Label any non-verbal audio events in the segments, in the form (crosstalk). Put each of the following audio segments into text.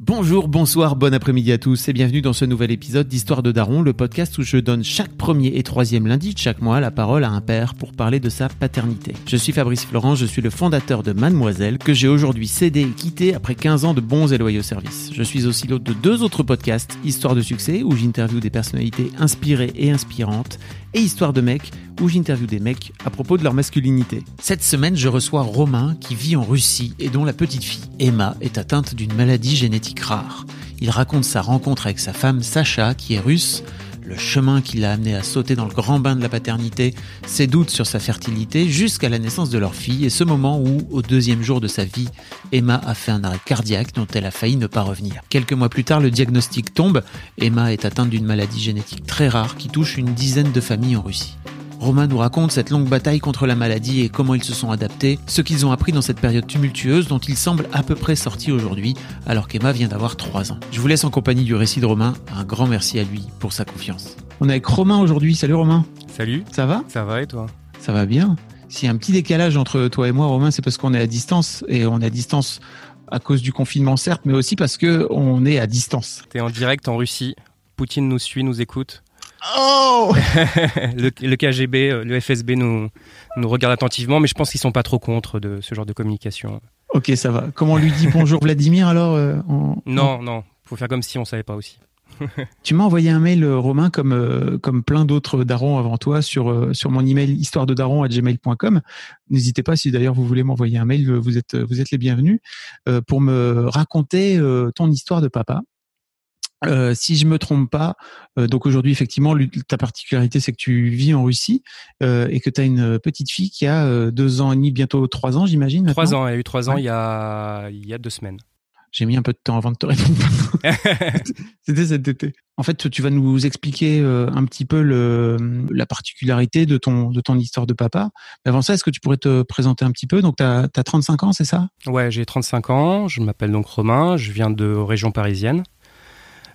Bonjour, bonsoir, bon après-midi à tous et bienvenue dans ce nouvel épisode d'Histoire de Daron, le podcast où je donne chaque premier et troisième lundi de chaque mois la parole à un père pour parler de sa paternité. Je suis Fabrice Florent, je suis le fondateur de Mademoiselle que j'ai aujourd'hui cédé et quitté après 15 ans de bons et loyaux services. Je suis aussi l'hôte de deux autres podcasts, Histoire de succès où j'interviewe des personnalités inspirées et inspirantes et Histoire de mecs où j'interviewe des mecs à propos de leur masculinité. Cette semaine, je reçois Romain qui vit en Russie et dont la petite fille, Emma, est atteinte d'une maladie génétique rare. Il raconte sa rencontre avec sa femme Sacha qui est russe, le chemin qui l'a amené à sauter dans le grand bain de la paternité, ses doutes sur sa fertilité jusqu'à la naissance de leur fille et ce moment où, au deuxième jour de sa vie, Emma a fait un arrêt cardiaque dont elle a failli ne pas revenir. Quelques mois plus tard, le diagnostic tombe. Emma est atteinte d'une maladie génétique très rare qui touche une dizaine de familles en Russie. Romain nous raconte cette longue bataille contre la maladie et comment ils se sont adaptés, ce qu'ils ont appris dans cette période tumultueuse dont ils semblent à peu près sortis aujourd'hui, alors qu'Emma vient d'avoir 3 ans. Je vous laisse en compagnie du récit de Romain. Un grand merci à lui pour sa confiance. On est avec Romain aujourd'hui. Salut Romain. Salut, Ça va? Ça va et toi? Ça va bien. S'il y a un petit décalage entre toi et moi, Romain, c'est parce qu'on est à distance et on est à distance à cause du confinement, certes, mais aussi parce que on est à distance. T'es en direct en Russie. Poutine nous suit, nous écoute. Oh (laughs) le, le KGB, euh, le FSB nous, nous regarde attentivement, mais je pense qu'ils sont pas trop contre de ce genre de communication. Ok, ça va. Comment on lui dit bonjour (laughs) Vladimir alors euh, en- Non, non, faut faire comme si on savait pas aussi. (laughs) Tu m'as envoyé un mail, euh, Romain, comme, euh, comme plein d'autres darons avant toi, sur, euh, sur mon email histoire de daron gmail.com. N'hésitez pas, si d'ailleurs vous voulez m'envoyer un mail, euh, vous êtes, vous êtes les bienvenus, euh, pour me raconter euh, ton histoire de papa. Euh, si je me trompe pas, euh, donc aujourd'hui effectivement, ta particularité c'est que tu vis en Russie euh, et que tu as une petite fille qui a deux ans et demi, bientôt trois ans, j'imagine. Trois ans, elle a eu trois ans Ouais. il, y a, il y a deux semaines. J'ai mis un peu de temps avant de te répondre. (laughs) C'était cet été. En fait, tu vas nous expliquer un petit peu le, la particularité de ton, de ton histoire de papa. Mais avant ça, est-ce que tu pourrais te présenter un petit peu? Donc, tu as, 35 ans, c'est ça? Ouais, j'ai 35 ans, je m'appelle donc Romain, je viens de région parisienne.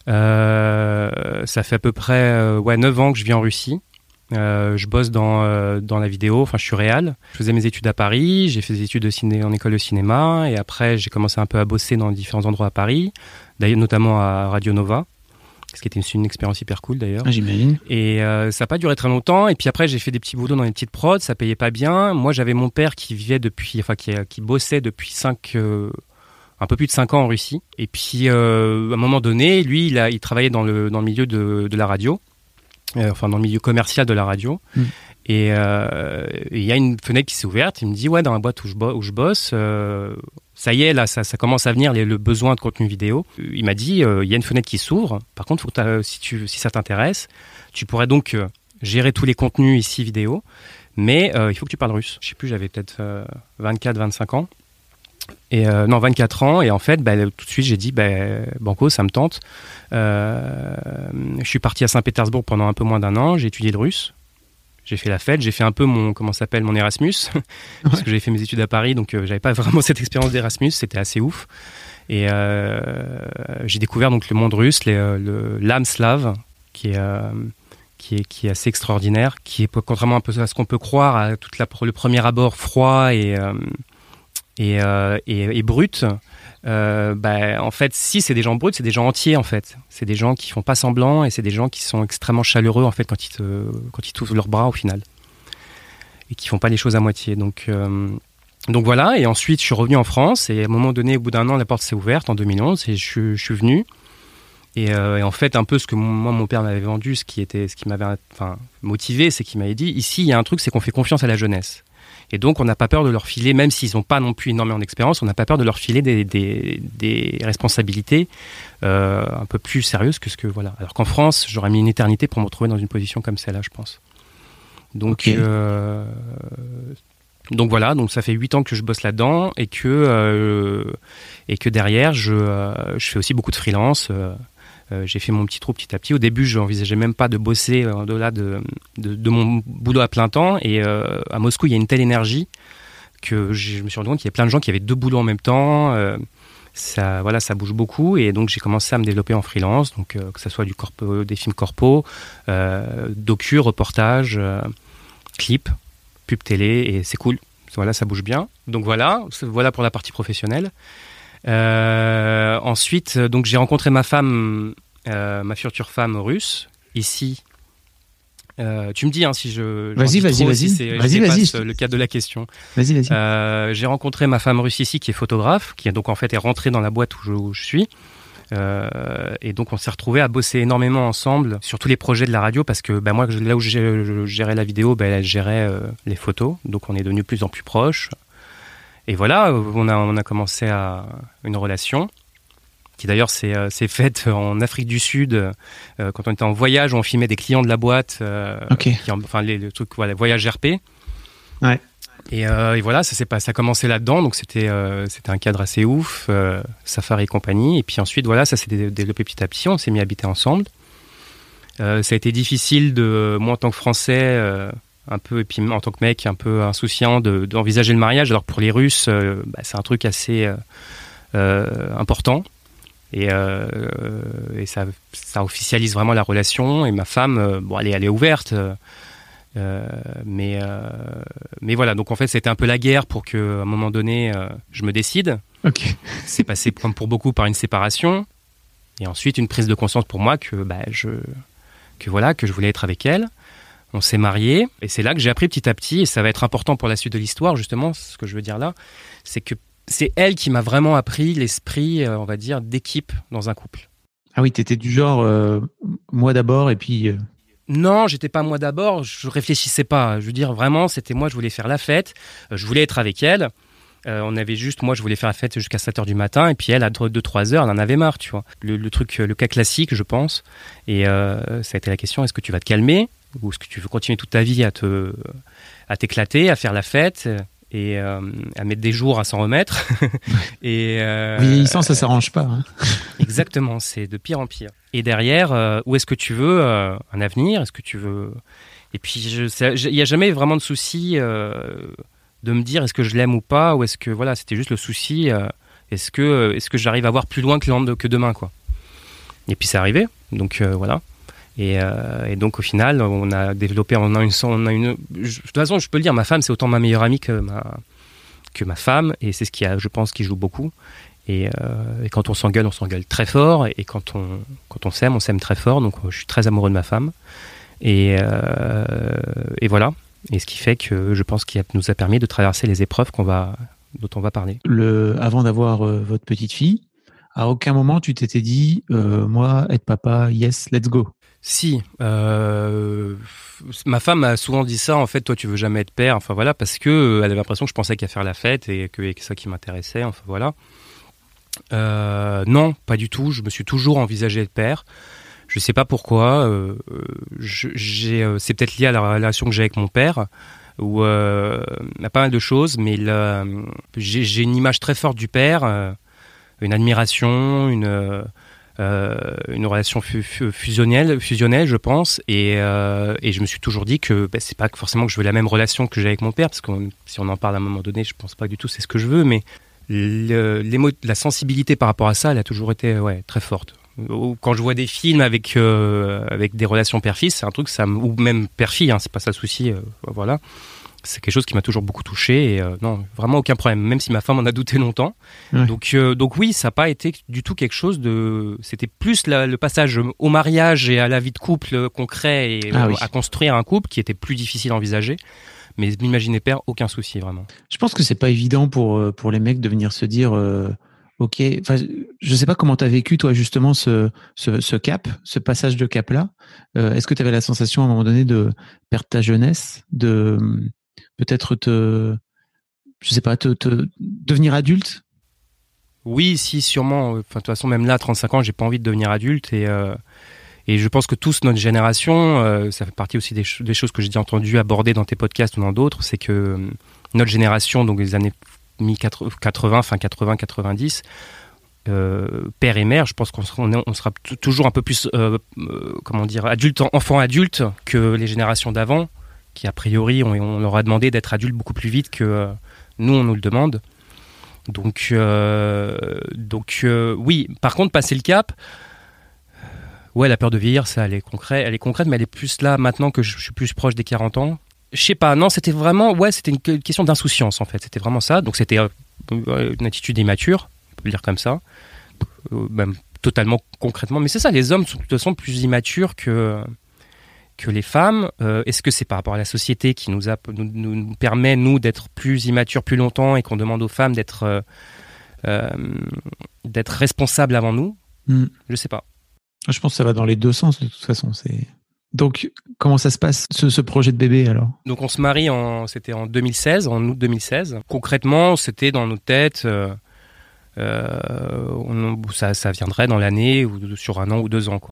Euh, ça fait à peu près euh, ouais, 9 ans que je vis en Russie. Euh, je bosse dans, euh, dans la vidéo, enfin je suis réal. Je faisais mes études à Paris, j'ai fait des études de ciné, en école de cinéma et après j'ai commencé un peu à bosser dans différents endroits à Paris, d'ailleurs notamment à Radio Nova, ce qui était une, une expérience hyper cool d'ailleurs. Ah, J'imagine. Et euh, ça n'a pas duré très longtemps. Et puis après, j'ai fait des petits boulots dans les petites prods. Ça payait pas bien. Moi, j'avais mon père qui vivait depuis, enfin, qui, qui bossait depuis cinq, euh, un peu plus de 5 ans en Russie. Et puis, euh, à un moment donné, lui, il, a, il travaillait dans le, dans le milieu de, de la radio. Euh, enfin, dans le milieu commercial de la radio. Mm. Et euh, et il y a une fenêtre qui s'est ouverte. Il me dit, ouais, dans la boîte où je, bo- où je bosse, ça y est, là, ça, ça commence à venir, les- le besoin de contenu vidéo. Il m'a dit, il y a une fenêtre qui s'ouvre. Par contre, faut que t'as- si, tu, si ça t'intéresse, tu pourrais donc gérer tous les contenus ici vidéo, mais il faut que tu parles russe. Je sais plus, j'avais peut-être 24, 25 ans. Et euh, non, 24 ans. Et en fait, bah, tout de suite, j'ai dit, bah, Banco, ça me tente. Euh, je suis parti à Saint-Pétersbourg pendant un peu moins d'un an. J'ai étudié le russe. J'ai fait la fête. J'ai fait un peu mon, comment s'appelle, mon Erasmus. (laughs) parce que j'ai fait mes études à Paris, donc euh, j'avais pas vraiment cette expérience d'Erasmus. C'était assez ouf. Et euh, j'ai découvert donc le monde russe, l'âme slave, qui est, qui est, qui est assez extraordinaire, qui est contrairement un peu à ce qu'on peut croire, à toute la, le premier abord froid et, euh, et, euh, et, et brut. Euh, bah, en fait, si c'est des gens bruts, c'est des gens entiers en fait. C'est des gens qui font pas semblant et c'est des gens qui sont extrêmement chaleureux en fait quand ils quand ils t'ouvrent leurs bras au final et qui font pas les choses à moitié. Donc euh, donc voilà. Et ensuite, je suis revenu en France et à un moment donné, au bout d'un an, la porte s'est ouverte en 2011 et je, je suis venu. Et, euh, et en fait, un peu ce que mon- moi, mon père m'avait vendu, ce qui, était, ce qui m'avait enfin, motivé, c'est qu'il m'avait dit ici, il y a un truc, c'est qu'on fait confiance à la jeunesse. Et donc, on n'a pas peur de leur filer, même s'ils n'ont pas non plus énormément d'expérience, on n'a pas peur de leur filer des, des, des responsabilités euh, un peu plus sérieuses que ce que. Voilà. Alors qu'en France, j'aurais mis une éternité pour me retrouver dans une position comme celle-là, je pense. Donc, euh, Donc voilà, donc ça fait huit ans que je bosse là-dedans et que euh, et que derrière je je fais aussi beaucoup de freelance. J'ai fait mon petit trou petit à petit. Au début, je n'envisageais même pas de bosser au-delà de, mon boulot à plein temps. Et à Moscou, il y a une telle énergie que je me suis rendu compte qu'il y avait plein de gens qui avaient deux boulots en même temps ça, voilà, ça bouge beaucoup et donc j'ai commencé à me développer en freelance, donc euh, que ce soit des films corpo, euh, docu, reportage, euh, clips, pub télé et c'est cool. Voilà, ça bouge bien. Donc voilà, voilà pour la partie professionnelle. Ensuite, donc j'ai rencontré ma femme, ma future femme russe ici euh, tu me dis hein, si je. Vas-y, vas-y, vas-y. vas-y, vas-y. Le cadre de la question. Vas-y, vas-y. Euh, j'ai rencontré ma femme russe ici qui est photographe, qui donc en fait est rentrée dans la boîte où je, suis. Euh, et donc on s'est retrouvés à bosser énormément ensemble sur tous les projets de la radio parce que bah, moi là où je, gérais la vidéo, bah, elle gérait les photos. Donc on est devenus de plus en plus proches. Et voilà, on a, on a commencé à une relation qui d'ailleurs s'est euh, faite en Afrique du Sud euh, quand on était en voyage, on filmait des clients de la boîte, euh, enfin les, le truc voilà, voyage RP. Ouais. Et, voilà, ça s'est pas, ça a commencé là-dedans, donc c'était c'était un cadre assez ouf, Safari et compagnie. Et puis ensuite voilà, ça s'est développé petit à petit, on s'est mis à habiter ensemble. ça a été difficile de moi en tant que Français un peu, et puis en tant que mec un peu insouciant, d'envisager le mariage. Alors pour les Russes, bah, c'est un truc assez important. Et, euh, et ça, ça, officialise vraiment la relation. Et ma femme, euh, bon, elle est, elle est ouverte. Euh, mais, euh, mais voilà, donc en fait, c'était un peu la guerre pour qu'à un moment donné, euh, je me décide. Okay. (laughs) C'est passé, comme pour beaucoup, par une séparation. Et ensuite, une prise de conscience pour moi que, bah, je, que, voilà, que je voulais être avec elle. On s'est mariés. Et c'est là que j'ai appris petit à petit, et ça va être important pour la suite de l'histoire, justement, ce que je veux dire là, c'est que c'est elle qui m'a vraiment appris l'esprit, euh, on va dire, d'équipe dans un couple. Ah oui, tu étais du genre euh, moi d'abord et puis. Euh... Non, j'étais pas moi d'abord. Je réfléchissais pas. Je veux dire vraiment, c'était moi. Je voulais faire la fête. Je voulais être avec elle. on avait juste, moi, je voulais faire la fête jusqu'à 7 heures du matin, et puis elle, à 2-3 heures, elle en avait marre, tu vois. Le, truc, le cas classique, je pense. Et ça a été la question est-ce que tu vas te calmer? Ou est-ce que tu veux continuer toute ta vie à te, à t'éclater, à faire la fête et euh, à mettre des jours à s'en remettre. (laughs) (laughs) et euh, vieillissant, ça s'arrange pas. Hein. (laughs) exactement, c'est de pire en pire. Et derrière, euh, où est-ce que tu veux euh, un avenir? Est-ce que tu veux Et puis, il n'y a jamais vraiment de souci de me dire est-ce que je l'aime ou pas, ou est-ce que voilà, c'était juste le souci. est-ce que est-ce que j'arrive à voir plus loin que, que demain, quoi Et puis c'est arrivé. Donc voilà. Euh, et, donc au final, on a développé, on a une, de toute façon, je peux le dire, ma femme, c'est autant ma meilleure amie que ma, que ma femme, et c'est ce qui a, je pense, qui joue beaucoup. Et, euh, quand on s'engueule, on s'engueule très fort, et quand on, quand on s'aime, on s'aime très fort. Donc je suis très amoureux de ma femme, et, euh, et voilà. Et ce qui fait que je pense qu'il nous a permis de traverser les épreuves qu'on va, dont on va parler. Le, avant d'avoir votre petite fille, à aucun moment tu t'étais dit, moi, être papa, yes, let's go. Si, euh, ma femme m'a souvent dit ça. En fait, toi, tu veux jamais être père. Enfin voilà, parce que euh, elle avait l'impression que je pensais qu'à faire la fête et que, c'est ça qui m'intéressait. Enfin voilà. Euh, non, pas du tout. Je me suis toujours envisagé être père. Je sais pas pourquoi. C'est peut-être lié à la relation que j'ai avec mon père, y a pas mal de choses, mais j'ai, une image très forte du père, une admiration, une une relation fusionnelle, fusionnelle, je pense. Et, euh, et je me suis toujours dit que ben, c'est pas forcément que je veux la même relation que j'ai avec mon père, parce que si on en parle à un moment donné, je pense pas du tout c'est ce que je veux, mais le, la sensibilité par rapport à ça, elle a toujours été ouais, très forte. Quand je vois des films avec euh, avec des relations père-fils, c'est un truc ça ou même père-fille, hein, c'est pas ça le souci, voilà c'est quelque chose qui m'a toujours beaucoup touché et euh, non vraiment aucun problème même si ma femme en a douté longtemps. Donc euh, donc oui ça n'a pas été du tout quelque chose de c'était plus le passage au mariage et à la vie de couple concret et ah à construire un couple qui était plus difficile à envisager. Mais m'imaginer père aucun souci vraiment. Je pense que c'est pas évident pour euh, pour les mecs de venir se dire Ok, enfin, je sais pas comment tu as vécu toi justement ce, ce, ce, cap, ce passage de cap là. Est-ce que tu avais la sensation à un moment donné de perdre ta jeunesse, de peut-être te, je sais pas, te, devenir adulte? Oui, si, sûrement. Enfin, de toute façon, même là, à 35 ans, j'ai pas envie de devenir adulte et euh, et je pense que tous notre génération, euh, ça fait partie aussi des, choses que j'ai entendu aborder dans tes podcasts ou dans d'autres, c'est que notre génération, donc les années mi-80, fin 80, 90, euh, père et mère, je pense qu'on sera, toujours un peu plus, euh, euh, comment dire, adulte, enfant adulte que les générations d'avant, qui a priori, on, on leur a demandé d'être adultes beaucoup plus vite que nous, on nous le demande. Donc, donc oui. Par contre, passer le cap, ouais, la peur de vieillir, ça, elle est concrète, elle est concrète, mais elle est plus là maintenant que je suis plus proche des 40 ans. Je sais pas, non, c'était vraiment, ouais, c'était une question d'insouciance en fait. C'était vraiment ça. Donc c'était une attitude immature, on peut le dire comme ça. Euh, même totalement concrètement. Mais c'est ça, les hommes sont de toute façon plus immatures que, que les femmes. Euh, est-ce que c'est par rapport à la société qui nous, a, nous, permet, nous, d'être plus immatures plus longtemps et qu'on demande aux femmes d'être euh, d'être responsables avant nous? Hmm. Je sais pas. Je pense que ça va dans les deux sens de toute façon. C'est donc, comment ça se passe, ce, projet de bébé alors? Donc, on se marie, en, c'était en 2016, en août 2016. Concrètement, c'était dans nos têtes, Euh, on, ça, ça viendrait dans l'année ou sur un an ou deux ans. Quoi.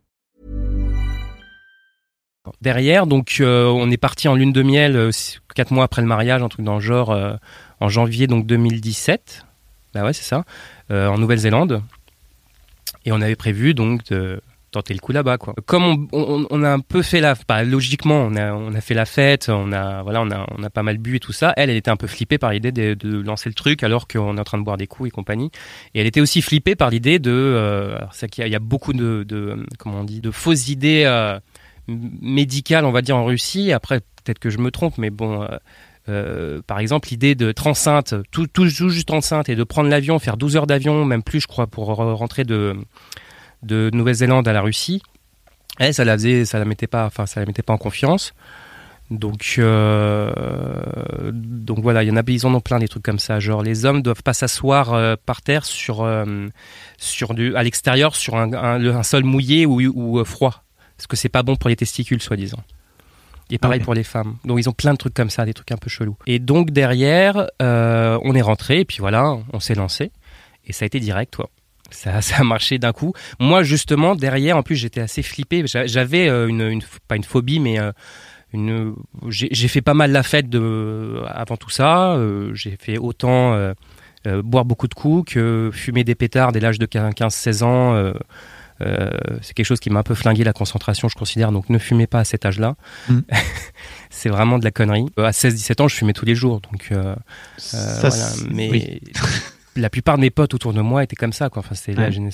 Derrière, donc, euh, on est parti en lune de miel, euh, quatre mois après le mariage, un truc dans. Euh, en janvier donc 2017. Bah ouais, c'est ça, en Nouvelle-Zélande. Et on avait prévu donc de tenter le coup là-bas. Comme on, a un peu fait la bah, logiquement, on a fait la fête, on a voilà, on a pas mal bu et tout ça. Elle elle était un peu flippée par l'idée de, lancer le truc alors qu'on est en train de boire des coups et compagnie. Et elle était aussi flippée par l'idée de euh, c'est qu'il y, a beaucoup de, de, comment on dit de fausses idées euh, médicales, on va dire en Russie. Après peut-être que je me trompe mais bon euh, par exemple, l'idée d'être enceinte, tout, tout, juste enceinte, et de prendre l'avion, faire 12 heures d'avion, même plus, je crois, pour rentrer de, de Nouvelle-Zélande à la Russie, elle, ça la faisait, ça mettait pas, ça la mettait pas en confiance. Donc, euh, donc voilà, il y en a, ils en ont plein des trucs comme ça. Genre, les hommes doivent pas s'asseoir euh, par terre sur, sur du, à l'extérieur sur un, sol mouillé ou, ou froid, parce que c'est pas bon pour les testicules, soi-disant. Et pareil pour les femmes. Donc ils ont plein de trucs comme ça, des trucs un peu chelous. Et donc derrière, euh, on est rentré, et puis voilà, on s'est lancé. Et ça a été direct, toi. Ça, (laughs) ça a marché d'un coup. Moi, justement, derrière, en plus, j'étais assez flippé. J'avais euh, une, une, pas une phobie, mais euh, une. J'ai fait pas mal la fête de, avant tout ça. J'ai fait autant boire beaucoup de coups que fumer des pétards dès l'âge de 15-16 ans. Euh, c'est quelque chose qui m'a un peu flingué la concentration, je considère. Donc ne fumez pas à cet âge-là. Mm. (laughs) c'est vraiment de la connerie. Euh, à 16-17 ans, je fumais tous les jours. Donc, euh, voilà. Mais la plupart de mes potes autour de moi étaient comme ça. Quoi. Enfin, c'est ouais.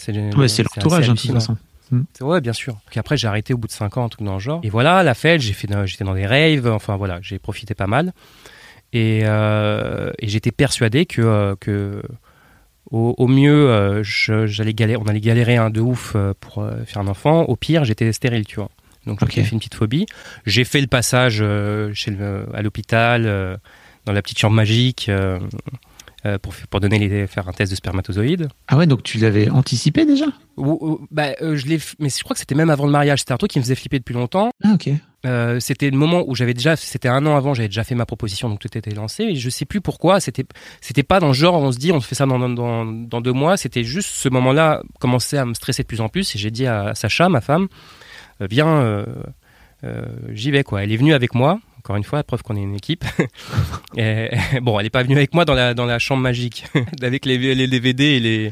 c'est l'entourage, hein, de toute façon. Mm. Ouais, bien sûr. Puis après, j'ai arrêté au bout de 5 ans, un truc dans le genre. Et voilà, la fête, j'étais dans des raves. Enfin voilà, j'ai profité pas mal. Et, et j'étais persuadé que, que au, mieux, euh, j'allais galérer, on allait galérer un de ouf euh, pour euh, faire un enfant. Au pire, j'étais stérile, tu vois. Donc j'ai fait une petite phobie. J'ai fait le passage chez le, à l'hôpital, dans la petite chambre magique. Pour, pour donner les, faire un test de spermatozoïdes. Ah ouais, donc tu l'avais anticipé déjà? Bah, je l'ai, mais je crois que c'était même avant le mariage. C'était un truc qui me faisait flipper depuis longtemps. Ah ok. Euh, c'était le moment où j'avais déjà, c'était un an avant, j'avais déjà fait ma proposition, donc tout était lancé. Et je sais plus pourquoi. C'était, c'était pas dans le genre, on se dit, on fait ça dans, dans, dans deux mois. C'était juste ce moment-là, commençait à me stresser de plus en plus. Et j'ai dit à Sacha, ma femme, euh, viens, euh, j'y vais quoi. Elle est venue avec moi. Encore une fois, preuve qu'on est une équipe. (laughs) et, bon, elle est pas venue avec moi dans la dans la chambre magique (laughs) avec les, les DVD et les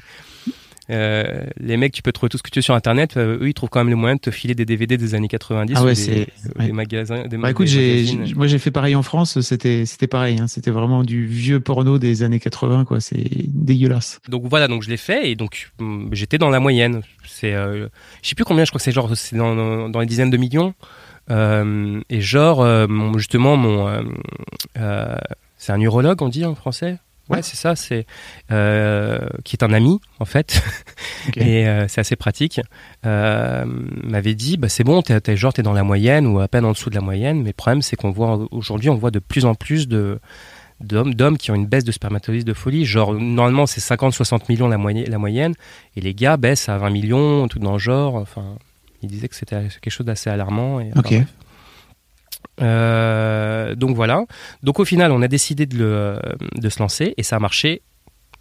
Euh, les mecs, tu peux trouver tout ce que tu veux sur Internet. euh, eux, ils trouvent quand même le moyen de te filer des DVD des années 90 Ah ou ouais, des, c'est- des magasins. Des Bah écoute, des moi j'ai fait pareil en France, c'était, c'était pareil, hein. c'était vraiment du vieux porno des années 80, quoi. C'est dégueulasse. Donc voilà, donc je l'ai fait et donc hum, j'étais dans la moyenne. C'est, euh, je sais plus combien, je crois que c'est genre c'est dans, dans, dans les dizaines de millions. Euh, et genre euh, mon- justement mon, euh, c'est un urologue, on dit en français? Ouais, Ouais. c'est ça, c'est euh, qui est un ami en fait, (laughs) et euh, c'est assez pratique. Euh, m'avait dit, bah c'est bon, t'es, t'es genre t'es dans la moyenne ou à peine en dessous de la moyenne, mais le problème c'est qu'on voit aujourd'hui, on voit de plus en plus de d'hommes, d'hommes qui ont une baisse de spermatozoïdes de folie. Genre, normalement, c'est 50-60 millions la, moyenne- la moyenne, et les gars baissent à 20 millions, tout dans le genre. Enfin, il disait que c'était quelque chose d'assez alarmant. Et, Ok. Euh, donc voilà. Donc au final, on a décidé de, le, de se lancer, et ça a marché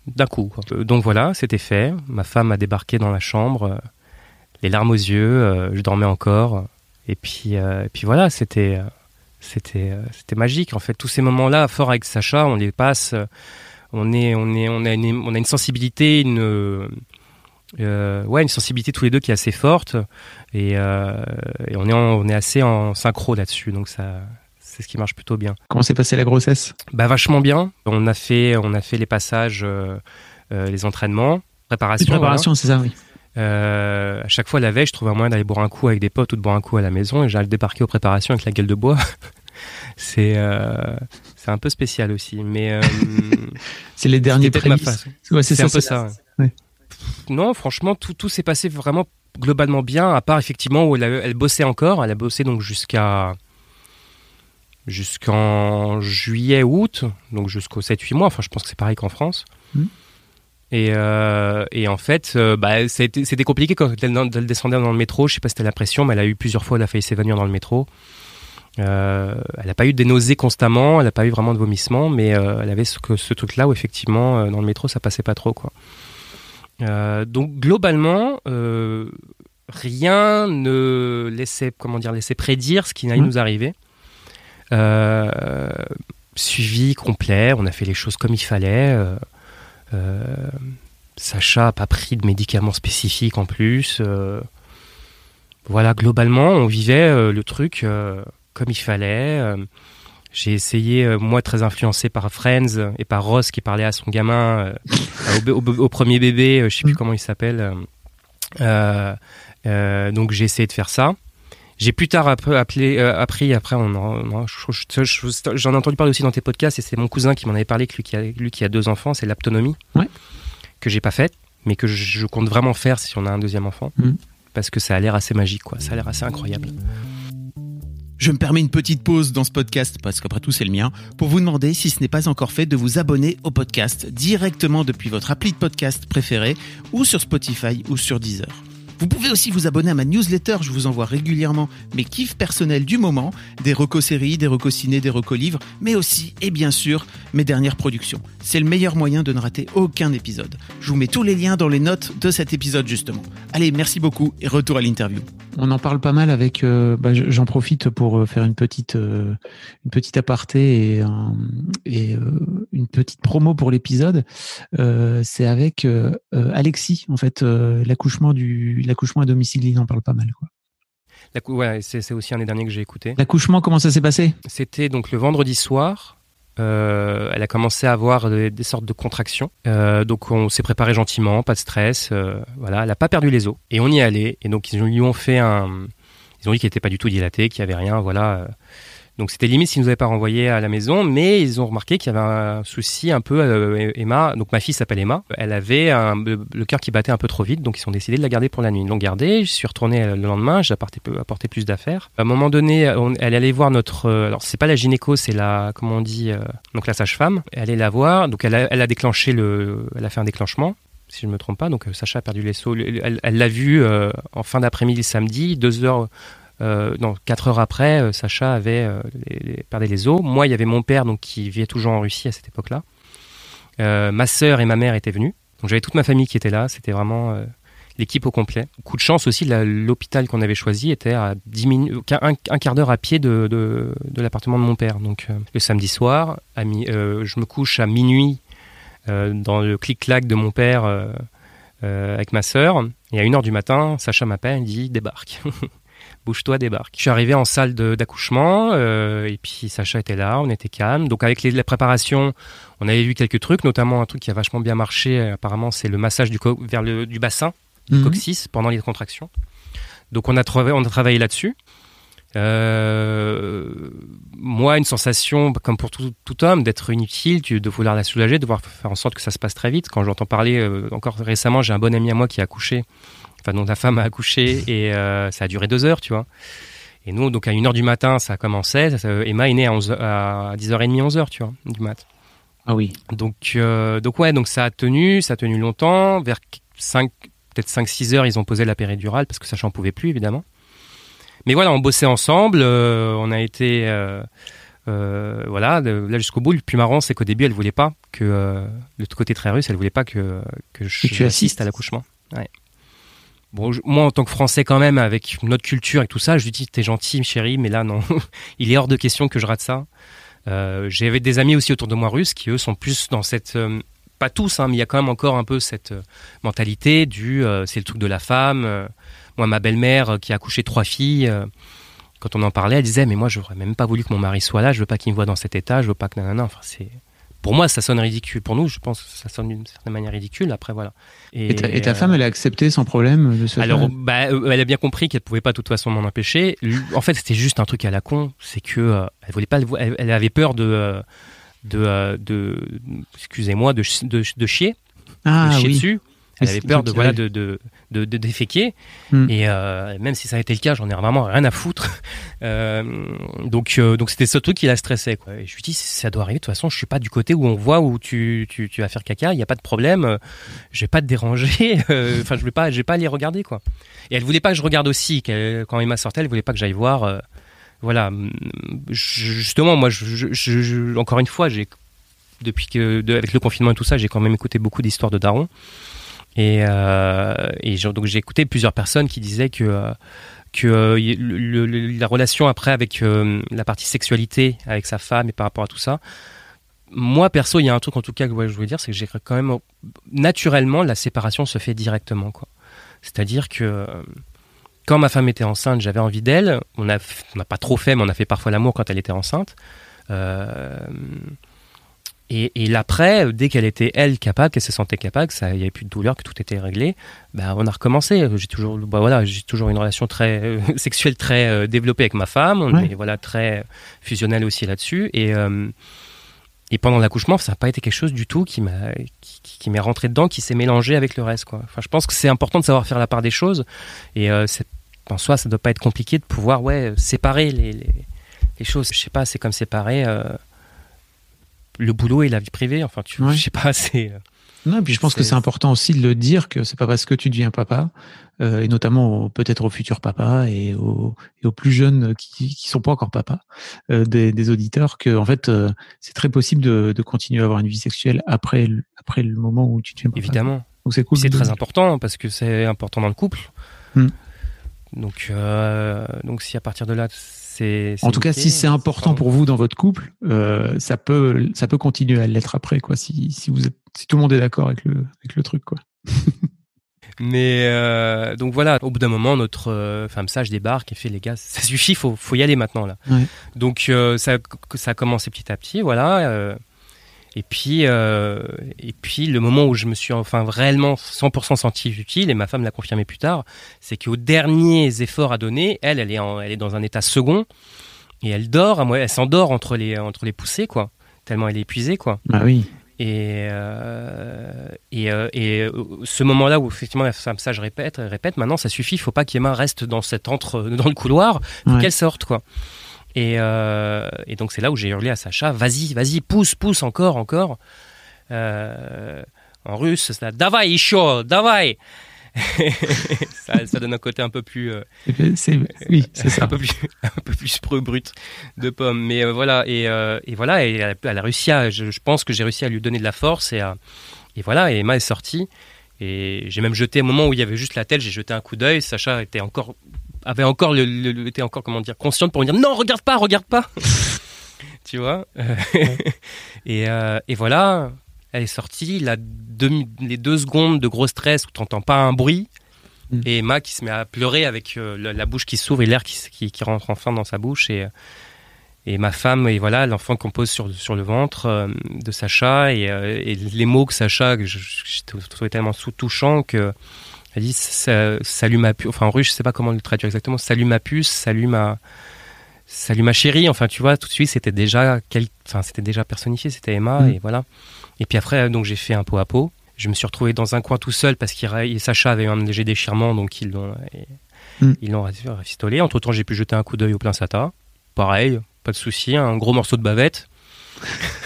d'un coup. quoi. Euh, Donc voilà, c'était fait. Ma femme a débarqué dans la chambre, euh, les larmes aux yeux, euh, je dormais encore. Et puis, et puis voilà, c'était, c'était, c'était magique. En fait, tous ces moments-là, fort avec Sacha, on les passe. on est, on est, on a une, on a une sensibilité, une, euh, ouais, une sensibilité tous les deux qui est assez forte, et, euh, et on est, en- on est assez en synchro là-dessus. Donc ça, c'est ce qui marche plutôt bien. Comment s'est passée la grossesse? Bah vachement bien. On a fait, on a fait les passages, euh, les entraînements, préparation. C'est préparation, c'est ça, oui. voilà. Euh, à chaque fois la veille, je trouvais un moyen d'aller boire un coup avec des potes ou de boire un coup à la maison et j'allais débarquer aux préparations avec la gueule de bois. (laughs) c'est euh, c'est un peu spécial aussi, mais (laughs) C'est les derniers prémices. Ouais, c'est ça, un peu ça. ouais. Non, franchement, tout, tout s'est passé vraiment globalement bien, à part effectivement où elle, bossait encore. Elle a bossé donc jusqu'à jusqu'en juillet, août, donc jusqu'aux 7-8 mois. Enfin, je pense que c'est pareil qu'en France. Mhm. Et, euh, et en fait, euh, bah, c'était compliqué quand elle, descendait dans le métro. Je sais pas si c'était la pression, mais elle a eu plusieurs fois, elle a failli s'évanouir dans le métro. Euh, elle n'a pas eu des nausées constamment, elle n'a pas eu vraiment de vomissements, mais elle avait ce, ce truc-là où effectivement, dans le métro, ça passait pas trop. quoi. Euh, donc globalement, euh, rien ne laissait, comment dire, laissait prédire ce qui allait Mhm. nous arriver. Euh, suivi complet, on a fait les choses comme il fallait. Sacha n'a pas pris de médicaments spécifiques en plus. voilà, globalement, on vivait le truc comme il fallait. Euh, j'ai essayé, euh, moi, très influencé par Friends et par Ross qui parlait à son gamin, euh, au, premier bébé, euh, je sais plus Mm. comment il s'appelle. euh, euh, euh, donc j'ai essayé de faire ça. J'ai plus tard appelé, euh, appris, après, on, on je- je- je- j'en ai entendu parler aussi dans tes podcasts, et c'est mon cousin qui m'en avait parlé, lui qui a, lui qui a deux enfants, c'est l'aptonomie, Ouais. que j'ai pas faite, mais que je, je compte vraiment faire si on a un deuxième enfant, Mhm. parce que ça a l'air assez magique, quoi. Ça a l'air assez incroyable. Je me permets une petite pause dans ce podcast, parce qu'après tout c'est le mien, pour vous demander si ce n'est pas encore fait de vous abonner au podcast directement depuis votre appli de podcast préféré ou sur Spotify ou sur Deezer. Vous pouvez aussi vous abonner à ma newsletter, je vous envoie régulièrement mes kiffs personnels du moment, des recos séries, des recos ciné, des recos livres, mais aussi, et bien sûr, mes dernières productions. C'est le meilleur moyen de ne rater aucun épisode. Je vous mets tous les liens dans les notes de cet épisode justement. Allez, merci beaucoup et retour à l'interview. On en parle pas mal avec. euh, bah, j'en profite pour euh, faire une petite, euh, une petite aparté et, un- et une petite promo pour l'épisode. C'est avec Alexis en fait l'accouchement du l'accouchement à domicile. Il en parle pas mal. Quoi. Ouais, c'est aussi un des derniers que j'ai écouté. L'accouchement, comment ça s'est passé? C'était donc le vendredi soir. Euh, elle a commencé à avoir des, des sortes de contractions. Euh, donc on s'est préparé gentiment, pas de stress. euh, voilà, elle a pas perdu les os. Et on y est allé. Et donc ils lui ont fait un. Ils ont dit qu'il n'était pas du tout dilaté, qu'il n'y avait rien. Voilà. Donc c'était limite s'ils nous avaient pas renvoyé à la maison, mais ils ont remarqué qu'il y avait un souci un peu. euh, Emma, donc ma fille s'appelle Emma. Elle avait le, cœur qui battait un peu trop vite, donc ils ont décidé de la garder pour la nuit. Ils l'ont gardée. Je suis retourné euh, le lendemain. J'ai apporté, plus d'affaires. À un moment donné, on- elle allait voir notre. euh, alors c'est pas la gynéco, c'est la comment on dit euh, donc la sage-femme. Elle allait la voir. Donc elle a, déclenché le. Elle a fait un déclenchement si je ne me trompe pas. Donc euh, Sacha a perdu les. Le- Elle l'a vu en fin d'après-midi samedi, deux heures, euh, quatre heures après, euh, Sacha avait euh, les, perdait les os. Moi, il y avait mon père donc qui vivait toujours en Russie à cette époque-là. Euh, ma sœur et ma mère étaient venues. Donc j'avais toute ma famille qui était là. C'était vraiment l'équipe au complet. Coup de chance aussi, l'hôpital qu'on avait choisi était à 10 minutes, un, un quart d'heure à pied de, l'appartement de mon père. Donc le samedi soir, je me couche à minuit dans le clic-clac de mon père. avec ma sœur. Et à 1h du matin, Sacha m'appelle, il dit débarque. (laughs) Bouge-toi, débarque. Je suis arrivé en salle d'accouchement euh, et puis Sacha était là, on était calme. Donc avec les, la préparation, on avait vu quelques trucs, notamment un truc qui a vachement bien marché. euh, Apparemment, c'est le massage du vers le du bassin, du Mhm. coccyx pendant les contractions. Donc on a travaillé, on a travaillé là-dessus. Euh, moi, une sensation, comme pour tout, tout homme, d'être inutile, de vouloir la soulager, de vouloir faire en sorte que ça se passe très vite. Quand j'entends parler, euh, encore récemment, j'ai un bon ami à moi qui a accouché, enfin dont la femme a accouché, et euh, ça a duré deux heures, tu vois. Et nous, donc à 1h du matin, ça commençait. Ça- ça- Emma est née à, 11, à 10h30, 11h, tu vois, du mat. Ah oui. Donc, euh, donc ouais, donc ça a tenu, ça a tenu longtemps. Vers 5, peut-être 5-6 heures, ils ont posé la péridurale parce que ça j'en pouvait plus, évidemment. Mais voilà, on bossait ensemble, euh, on a été, euh, voilà, de- là jusqu'au bout. Le plus marrant, c'est qu'au début, elle voulait pas que, le côté très russe, elle voulait pas que, que je Que tu assistes. à l'accouchement. Ouais. Bon, moi, en tant que Français, quand même, avec notre culture et tout ça, je lui dis, t'es gentil, chérie, mais là, non. (laughs) Il est hors de question que je rate ça. Euh, J'avais des amis aussi autour de moi russes qui, eux, sont plus dans cette... euh, pas tous, hein, mais il y a quand même encore un peu cette euh, mentalité du... euh, c'est le truc de la femme. moi, ma belle-mère, qui a accouché trois filles, quand on en parlait, elle disait, mais moi, j'aurais même pas voulu que mon mari soit là, je veux pas qu'il me voit dans cet état, je veux pas que... nanana. Enfin, c'est... Pour moi, ça sonne ridicule. Pour nous, je pense que ça sonne d'une certaine manière ridicule. Après, voilà. Et, ta, et ta euh, femme, elle a accepté sans problème de se alors, bah, euh, elle a bien compris qu'elle pouvait pas de toute façon m'en empêcher. En fait, c'était juste un truc à la con, c'est que euh, elle voulait pas, elle, elle avait peur de, euh, de, euh, de, excusez-moi, de, de, de chier, ah de chier oui. dessus. Elle avait peur de voilà de, de, de, de déféquer. Hmm. Et euh, même si ça a été le cas, j'en ai vraiment rien à foutre. (laughs) Euh, donc euh, donc c'était ce truc qui la stressait. Quoi. Et je lui dis ça doit arriver. De toute façon, je suis pas du côté où on voit où tu, tu, tu vas faire caca. Il y a pas de problème. Je vais pas te déranger. (laughs) Enfin, je vais pas je vais pas aller regarder quoi. Et elle voulait pas que je regarde aussi. Quand Emma sortait, elle voulait pas que j'aille voir. voilà. Justement, moi, je, je- je- je- encore une fois, j'ai depuis que avec le confinement et tout ça, j'ai quand même écouté beaucoup d'histoires de darons. Et, euh, donc j'ai écouté plusieurs personnes qui disaient que euh, que euh, la relation après avec la partie sexualité avec sa femme et par rapport à tout ça. Moi perso, il y a un truc en tout cas que je voulais dire, c'est que j'ai quand même naturellement la séparation se fait directement. C'est-à-dire que quand ma femme était enceinte, j'avais envie d'elle. On n'a pas trop fait, mais on a fait parfois l'amour quand elle était enceinte. Et, et l'après, dès qu'elle était elle capable, qu'elle se sentait capable, que ça, il y avait plus de douleur, que tout était réglé, bah, on a recommencé. J'ai toujours, bah, voilà, j'ai toujours une relation très euh, (laughs) sexuelle très euh, développée avec ma femme. On Ouais. est voilà très fusionnel aussi là-dessus. Et euh, et pendant l'accouchement, ça n'a pas été quelque chose du tout qui m'a qui, qui- qui m'est rentré dedans, qui s'est mélangé avec le reste. Quoi. Enfin, je pense que c'est important de savoir faire la part des choses. Et en soi, ça doit pas être compliqué de pouvoir ouais séparer les, les, les choses. Je sais pas, c'est comme séparer. Le boulot et la vie privée, enfin, tu, Ouais. (laughs) je sais pas, c'est. euh, Non, et puis je pense que C'est- important aussi de le dire que c'est pas parce que tu deviens papa, euh, et notamment peut-être aux futurs papas et aux, et aux plus jeunes qui, qui sont pas encore papas, euh, des, des auditeurs, que en fait euh, c'est très possible de, de continuer à avoir une vie sexuelle après le, après le moment où tu deviens papa. Évidemment. Donc c'est cool. C'est très important parce que c'est important dans le couple. Hmm. Donc, donc si à partir de là, c'est. En tout cas, si c'est important pardon. pour vous dans votre couple, euh, ça peut ça peut continuer à l'être après quoi. Si, si vous êtes si tout le monde est d'accord avec le avec le truc quoi. (laughs) Mais euh, donc voilà, au bout d'un moment, notre euh, femme sage débarque et fait les gars, ça suffit, faut faut y aller maintenant là. Ouais. Donc euh, ça ça a commencé petit à petit, voilà. Et puis euh, et puis le moment où je me suis enfin réellement 100% senti utile et ma femme l'a confirmé plus tard, c'est qu'aux derniers efforts à donner, elle elle est en- elle est dans un état second et elle dort, elle s'endort entre les entre les poussées quoi, tellement elle est épuisée quoi. Bah oui. Et, euh, et, euh, et ce moment-là où effectivement la femme sage répète, répète, maintenant ça suffit, il faut pas qu'Emma reste dans cet entre, dans le couloir, faut Ouais. qu'elle sorte quoi. Euh, et, donc c'est là où j'ai hurlé à Sacha, vas-y, vas-y, pousse, pousse encore, encore. Euh, en russe, c'est davai, isho, davai. (laughs) ça, ça, donne un côté un peu plus. Euh, oui, c'est ça. Un peu plus, (laughs) un brut de pomme. Mais voilà, et, voilà, et elle, elle a réussi à. Je, pense que j'ai réussi à lui donner de la force et, à, et voilà, et Emma est sortie. Et j'ai même jeté, au moment où il y avait juste la tête, j'ai jeté un coup d'œil. Sacha était encore avait encore, le, le- était encore, comment dire, consciente pour me dire non, regarde pas, regarde pas. (laughs) tu vois. (laughs) et, euh, et voilà, Elle est sortie, la demi- les deux secondes de gros stress où t'entends pas un bruit, Mm. et Emma qui se met à pleurer avec euh, la, la bouche qui s'ouvre et l'air qui, qui, qui rentre enfin dans sa bouche. Et, euh, et ma femme, et voilà, l'enfant qu'on pose sur, sur le ventre euh, de Sacha, et, euh, et les mots que Sacha, que je, je, je trouvais tellement sous touchant que. Elle dit salut ma puce, enfin en russe, je sais pas comment le traduire exactement. Salut ma puce, salut ma, salut ma chérie. Enfin tu vois, tout de suite c'était déjà, quel... enfin c'était déjà personnifié, c'était Emma Mm. et voilà. Et puis après donc j'ai fait un pot à pot. Je me suis retrouvé dans un coin tout seul parce qu'il et Sacha avait eu un léger déchirement donc ils l'ont Mm. ils l'ont rafistolé. Entre temps j'ai pu jeter un coup d'œil au plein sata. Pareil, pas de souci, un gros morceau de bavette. (laughs)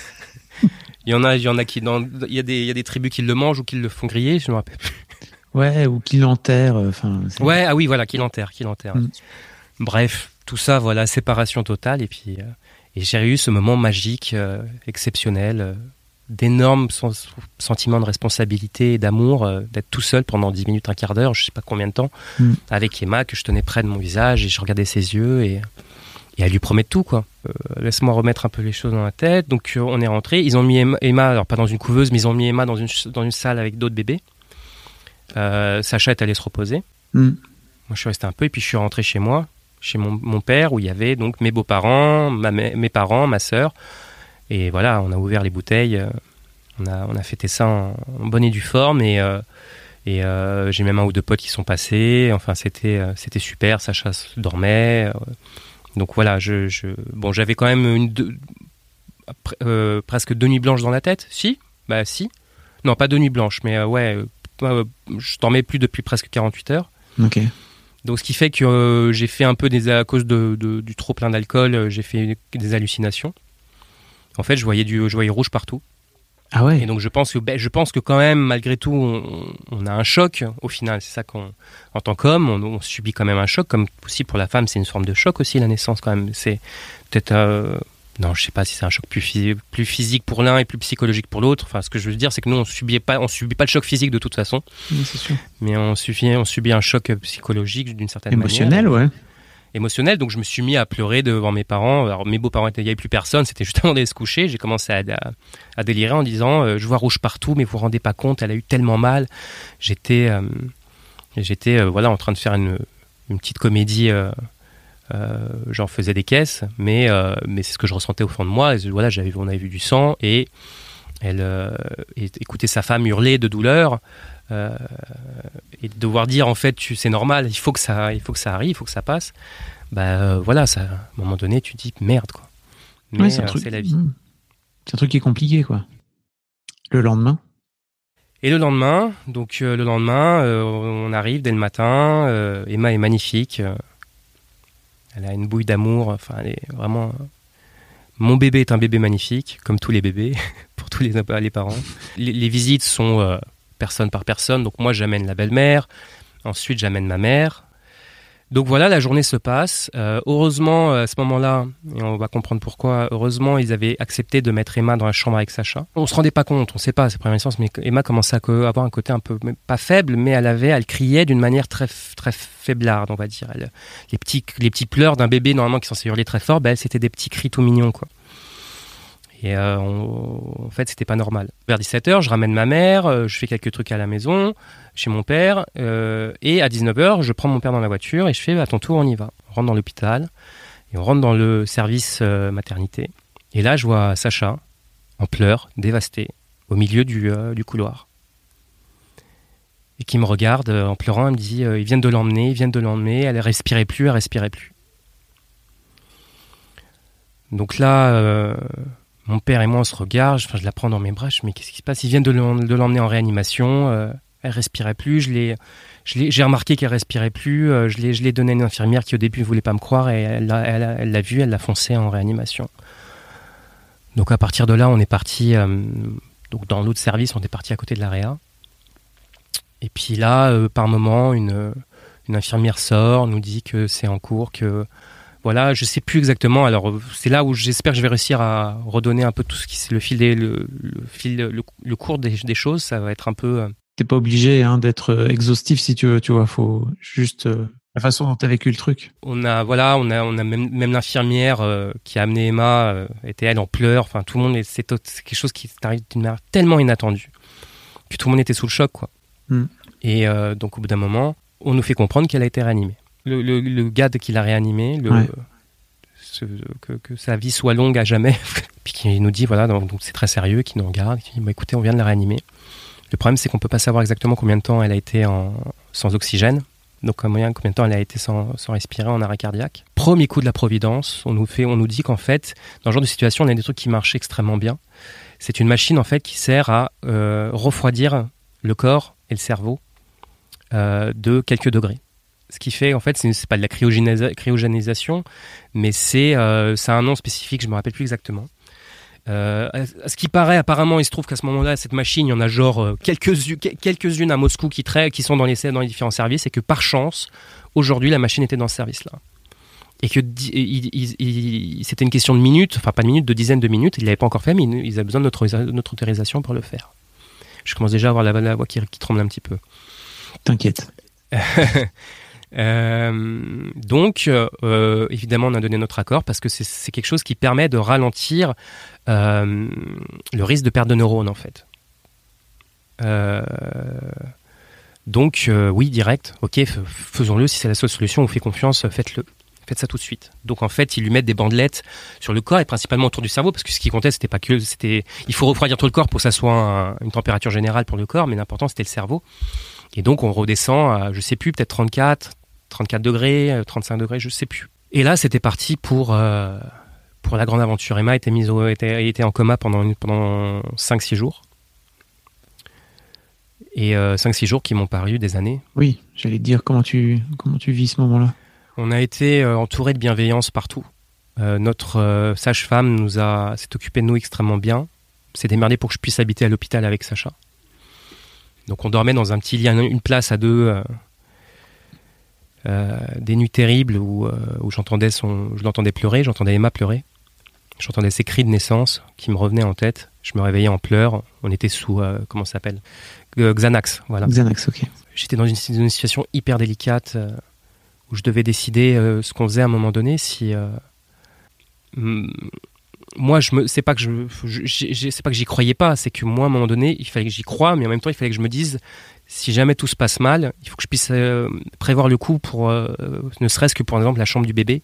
Il y en a, il y en a qui dans, il y a des, il y a des tribus qui le mangent ou qui le font griller, je me rappelle Ouais, ou qui l'enterre. euh, Enfin, Ouais, ah oui, voilà, qui l'enterre, qui l'enterre. Mm. Bref, tout ça, voilà, séparation totale. Et puis, euh, et j'ai eu ce moment magique, euh, exceptionnel, euh, d'énormes sens- sentiments de responsabilité et d'amour, d'être tout seul pendant 10 minutes, un quart d'heure, je sais pas combien de temps, Mm. avec Emma, que je tenais près de mon visage et je regardais ses yeux et, et elle lui promet tout, quoi. Laisse-moi remettre un peu les choses dans la tête. Donc, on est rentré. Ils ont mis Emma, alors pas dans une couveuse, mais ils ont mis Emma dans une, dans une salle avec d'autres bébés. Euh, Sacha est allé se reposer. Mm. Moi, je suis resté un peu et puis je suis rentré chez moi, chez mon, mon père, où il y avait donc mes beaux-parents, mes parents, ma sœur. Et voilà, on a ouvert les bouteilles, euh, on a, on a fêté ça en, en bonne et due forme. Et, euh, et euh, j'ai même un ou deux potes qui sont passés. Enfin, c'était c'était super. Sacha dormait. donc voilà, je, je bon, j'avais quand même une deux- presque deux nuits blanches dans la tête. Si, bah si. Non, pas deux nuits blanches, mais ouais, euh, je dormais plus depuis presque 48 heures. Ok. Donc, ce qui fait que euh, j'ai fait un peu des à cause de, de- du trop plein d'alcool, euh, j'ai fait des hallucinations. En fait, je voyais du, je voyais rouge partout. Ah ouais. Et donc, je pense que, ben, je pense que quand même, malgré tout, on, on a un choc. Au final, c'est ça qu'on, en tant qu'homme, on, on subit quand même un choc. Comme aussi pour la femme, c'est une forme de choc aussi la naissance quand même. C'est peut-être, euh, non, je sais pas si c'est un choc plus, phy- plus physique pour l'un et plus psychologique pour l'autre. Enfin, ce que je veux dire, c'est que nous, on subit pas, on subit pas le choc physique de toute façon, Oui, c'est sûr. mais on subit, on subit un choc psychologique d'une certaine Émotionnel, manière ouais. émotionnel. Donc je me suis mis à pleurer devant mes parents. Alors mes beaux-parents étaient, il n'y avait plus personne, c'était juste avant d'aller se coucher. J'ai commencé à, à- à délirer en disant euh, je vois rouge partout, mais vous vous rendez pas compte, elle a eu tellement mal. J'étais, euh, j'étais euh, voilà en train de faire une, une petite comédie. Euh, J'en faisais des caisses, mais euh, mais c'est ce que je ressentais au fond de moi. Et voilà, j'avais, on avait vu du sang et elle euh, écouter sa femme hurler de douleur. euh, et de devoir dire en fait tu c'est normal il faut que ça il faut que ça arrive il faut que ça passe bah voilà ça à un moment donné tu te dis merde quoi mais Ouais, c'est un truc. c'est la vie Mm. C'est un truc qui est compliqué, quoi. Le lendemain? et le lendemain donc euh, le lendemain euh, on arrive dès le matin euh, Emma est magnifique elle a une bouille d'amour enfin vraiment mon bébé est un bébé magnifique comme tous les bébés (laughs) pour tous les, parents. Les, les visites sont euh, personne par personne. Donc moi j'amène la belle-mère. Ensuite j'amène ma mère Donc voilà, la journée se passe. Euh, heureusement, à ce moment-là, et on va comprendre pourquoi, heureusement, ils avaient accepté de mettre Emma dans la chambre avec Sacha. On se rendait pas compte, on sait pas, c'est première instance, mais Emma commençait à avoir un côté un peu, pas faible, mais elle avait, elle criait d'une manière très, très faiblarde, on va dire. Elle, les petits, les petits pleurs d'un bébé, normalement, qui est censé hurler très fort, ben, c'était des petits cris tout mignons, quoi. Et euh, en fait, c'était pas normal. Vers 17h, je ramène ma mère, euh, je fais quelques trucs à la maison, chez mon père, euh, et à 19h, je prends mon père dans la voiture et je fais à ton tour, on y va. On rentre dans l'hôpital et on rentre dans le service euh, maternité. Et là, je vois Sacha en pleurs, dévasté, au milieu du, euh, couloir. Et qui me regarde en pleurant, elle me dit Ils viennent de l'emmener, ils viennent de l'emmener, elle respirait plus, elle respirait plus. Donc là, mon père et moi, on se regarde, enfin, je la prends dans mes bras, je mais qu'est-ce qui se passe? Ils viennent de l'em- de l'emmener en réanimation, elle respirait plus, je l'ai, j'ai remarqué qu'elle respirait plus, euh, je l'ai, je l'ai donné à une infirmière qui au début ne voulait pas me croire et elle l'a, elle, elle l'a vu, elle l'a foncé en réanimation. Donc à partir de là, on est parti, euh, donc dans l'autre service, on est parti à côté de l'AREA. Et puis là, euh, par moment, une, infirmière sort, nous dit que c'est en cours, que voilà, je sais plus exactement. Alors c'est là où j'espère que je vais réussir à redonner un peu tout ce qui le fil des, le, fil le, cours des, choses. Ça va être un peu T'es pas obligé hein, d'être euh, exhaustif si tu veux, tu vois. Faut juste euh, La façon dont tu as vécu le truc. On a voilà, on a on a même, même l'infirmière euh, qui a amené Emma euh, était elle en pleurs. Enfin tout le monde c'est quelque chose qui arrive d'une manière tellement inattendue que tout le monde était sous le choc quoi. Mm. Et donc au bout d'un moment, on nous fait comprendre qu'elle a été réanimée. Le, le, le gars qui l'a réanimée, le, Ouais. ce- que, que sa vie soit longue à jamais, (laughs) puis qui nous dit voilà donc donc c'est très sérieux, qui nous regarde, qui dit bah, écoutez on vient de la réanimer. Le problème c'est qu'on peut pas savoir exactement combien de temps elle a été sans oxygène. Donc combien, de temps elle a été sans, respirer en arrêt cardiaque. Premier coup de la providence, on nous fait, on nous dit qu'en fait, dans ce genre de situation, on a des trucs qui marchent extrêmement bien. C'est une machine en fait qui sert à euh, refroidir le corps et le cerveau euh, de quelques degrés. Ce qui fait en fait, c'est pas de la cryogénisa- cryogénisation, mais c'est euh, ça a un nom spécifique, je me rappelle plus exactement. Euh, à ce qui paraît, apparemment, il se trouve qu'à ce moment-là, cette machine, il y en a genre euh, quelques quelques-unes à Moscou qui traînent, qui sont dans les dans les différents services, et que par chance, aujourd'hui, la machine était dans ce service-là. Et que c'était une question de minutes, enfin pas de minutes, de dizaines de minutes. Il l'avait pas encore fait, mais il- ils avaient besoin de notre, notre autorisation pour le faire. Je commence déjà à avoir la, la voix qui, qui tremble un petit peu. T'inquiète. (laughs) Euh, donc, euh, évidemment, on a donné notre accord parce que c'est quelque chose qui permet de ralentir euh, le risque de perte de neurones, en fait. Euh, donc, euh, oui, direct, ok, faisons-le. Si c'est la seule solution, on fait confiance, faites-le. Faites ça tout de suite. Donc en fait, ils lui mettent des bandelettes sur le corps et principalement autour du cerveau parce que ce qui comptait, c'était pas que c'était. Il faut refroidir tout le corps pour que ça soit un- une température générale pour le corps, mais l'important c'était le cerveau. Et donc on redescend à, je sais plus, peut-être 34, 34 degrés, euh, 35 degrés, je sais plus. Et là, c'était parti pour pour la grande aventure. Emma était mise au, était, était en coma pendant une- pendant 5-6 jours. Et 5-6 jours qui m'ont paru des années. Oui, j'allais te dire comment tu, comment tu vis ce moment-là? On a été euh, entouré de bienveillance partout. Euh, notre euh, sage-femme nous a s'est occupée de nous extrêmement bien. S'est démerdé pour que je puisse habiter à l'hôpital avec Sacha. Donc on dormait dans un petit lit, un- une place à deux. euh, euh, des nuits terribles où, euh, où j'entendais son, je l'entendais pleurer, j'entendais Emma pleurer, j'entendais ses cris de naissance qui me revenaient en tête. Je me réveillais en pleurs. On était sous euh, comment ça s'appelle? Euh, Xanax, voilà. Xanax, ok. J'étais dans une, situation hyper délicate euh, où je devais décider ce qu'on faisait à un moment donné. Si moi, je me, c'est pas que je, je- c'est pas que j'y croyais pas, c'est que moi, à un moment donné, il fallait que j'y croie, mais en même temps, il fallait que je me dise, si jamais tout se passe mal, il faut que je puisse prévoir le coup pour, ne serait-ce que pour exemple la chambre du bébé.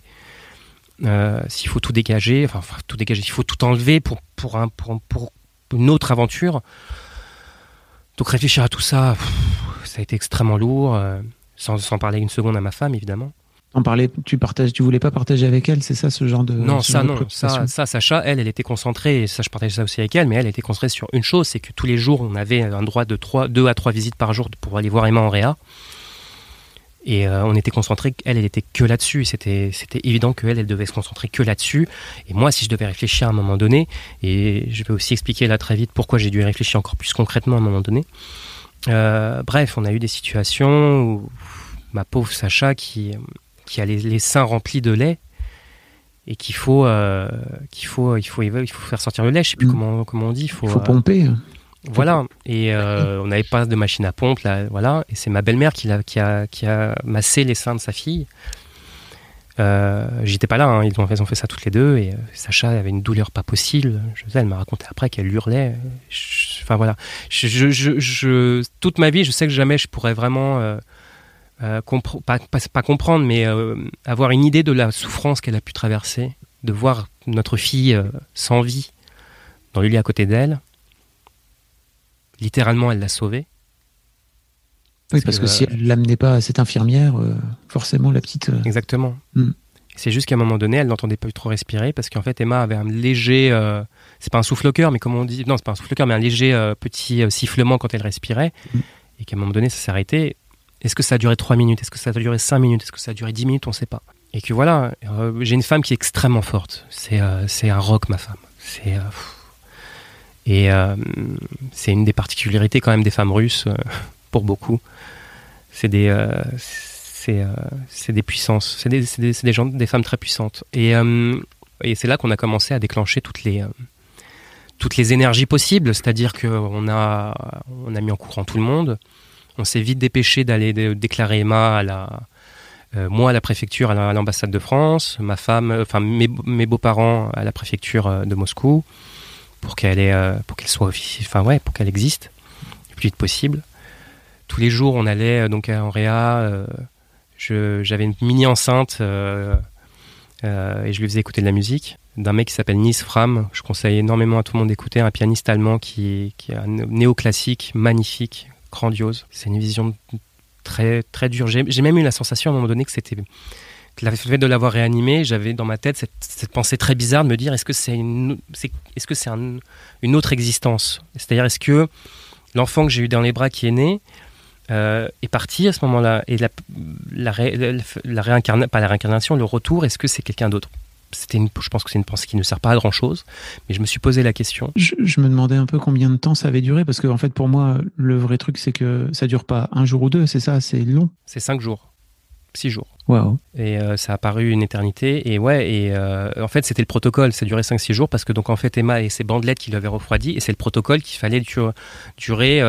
Euh, s'il faut tout dégager, enfin, tout dégager, il faut tout enlever pour pour un pour, pour une autre aventure. Donc réfléchir à tout ça, pff, ça a été extrêmement lourd, euh, sans, sans parler une seconde à ma femme évidemment. En parler, tu partages, tu voulais pas partager avec elle, c'est ça ce genre de. non, ça non, ça, ça, Sacha, elle, elle était concentrée, et ça je partageais ça aussi avec elle, mais elle était concentrée sur une chose, c'est que tous les jours on avait un droit de 3, 2 à 3 visites par jour pour aller voir Emma en réa. Et euh, on était concentré, elle, elle était que là-dessus. et C'était, c'était évident qu'elle, elle devait se concentrer que là-dessus. Et moi, si je devais réfléchir à un moment donné, et je vais aussi expliquer là très vite pourquoi j'ai dû réfléchir encore plus concrètement à un moment donné. Euh, bref, on a eu des situations où ma pauvre Sacha qui, qui a les, les seins remplis de lait et qu'il faut, euh, qu'il faut, il faut, il faut faire sortir le lait. Je sais plus Mm. comment, comment on dit. Il faut, Il faut pomper. Voilà. Et euh, on n'avait pas de machine à pompe, là, voilà. Et c'est ma belle-mère qui, a, qui a massé les seins de sa fille. Euh, J'étais pas là, hein, ils, ont, ils ont fait ça toutes les deux. Et euh, Sacha avait une douleur pas possible. Je sais, elle m'a raconté après qu'elle hurlait. Enfin voilà. Je, je- je- je- toute ma vie, je sais que jamais je pourrais vraiment. euh, compre- pas, pas, pas comprendre, mais avoir une idée de la souffrance qu'elle a pu traverser, de voir notre fille sans vie dans le lit à côté d'elle. Littéralement, elle l'a sauvée. Oui, parce que, que, si elle l'amenait pas à cette infirmière, euh, forcément la petite. euh, Exactement. Mm. C'est juste qu'à un moment donné, elle n'entendait pas trop respirer parce qu'en fait, Emma avait un léger. euh, c'est pas un souffle-cœur, mais comment on dit? Non, c'est pas un souffle-cœur, mais un léger euh, petit euh, sifflement quand elle respirait. Mm. Et qu'à un moment donné, ça s'est arrêté. Est-ce que ça a duré 3 minutes? Est-ce que ça a duré 5 minutes? Est-ce que ça a duré 10 minutes? On ne sait pas. Et que voilà, euh, j'ai une femme qui est extrêmement forte. C'est euh, c'est un rock, ma femme. C'est. Et euh, c'est une des particularités quand même des femmes russes, euh, (laughs) pour beaucoup. C'est des. euh, puissances, c'est des, gens, des femmes très puissantes. Et, c'est là qu'on a commencé à déclencher toutes les, énergies possibles, c'est-à-dire qu'on a, mis en courant tout le monde, on s'est vite dépêché d'aller dé- déclarer Emma à la, moi à la préfecture à l'ambassade de France, ma femme, enfin mes, beaux-parents à la préfecture de Moscou pour qu'elle ait, pour qu'elle soit enfin ouais, pour qu'elle existe le plus vite possible. Tous les jours, on allait donc à Réa. j'avais une mini enceinte et je lui faisais écouter de la musique d'un mec qui s'appelle Nis Fram. Je conseille énormément à tout le monde d'écouter, un pianiste allemand qui, qui est néoclassique, magnifique, grandiose. C'est une vision très, très dure. J'ai même eu la sensation à un moment donné que c'était le fait de l'avoir réanimé, j'avais dans ma tête cette, pensée très bizarre de me dire est-ce que c'est une, est-ce que c'est une autre existence? C'est-à-dire est-ce que l'enfant que j'ai eu dans les bras qui est né euh, est parti à ce moment-là? Et la, la, la, pas la réincarnation, le retour, est-ce que c'est quelqu'un d'autre? C'était je pense que c'est une pensée qui ne sert pas à grand chose, mais je me suis posé la question. Je, me demandais un peu combien de temps ça avait duré, parce que en fait, pour moi, le vrai truc, c'est que ça dure pas un jour ou deux, c'est ça, c'est long. C'est cinq jours, six jours. Wow. Et euh, ça a paru une éternité. Et ouais, et euh, en fait, c'était le protocole. Ça durait 5-6 jours parce que, donc, en fait, Emma et ses bandelettes qui l'avaient refroidi. Et c'est le protocole qu'il fallait durer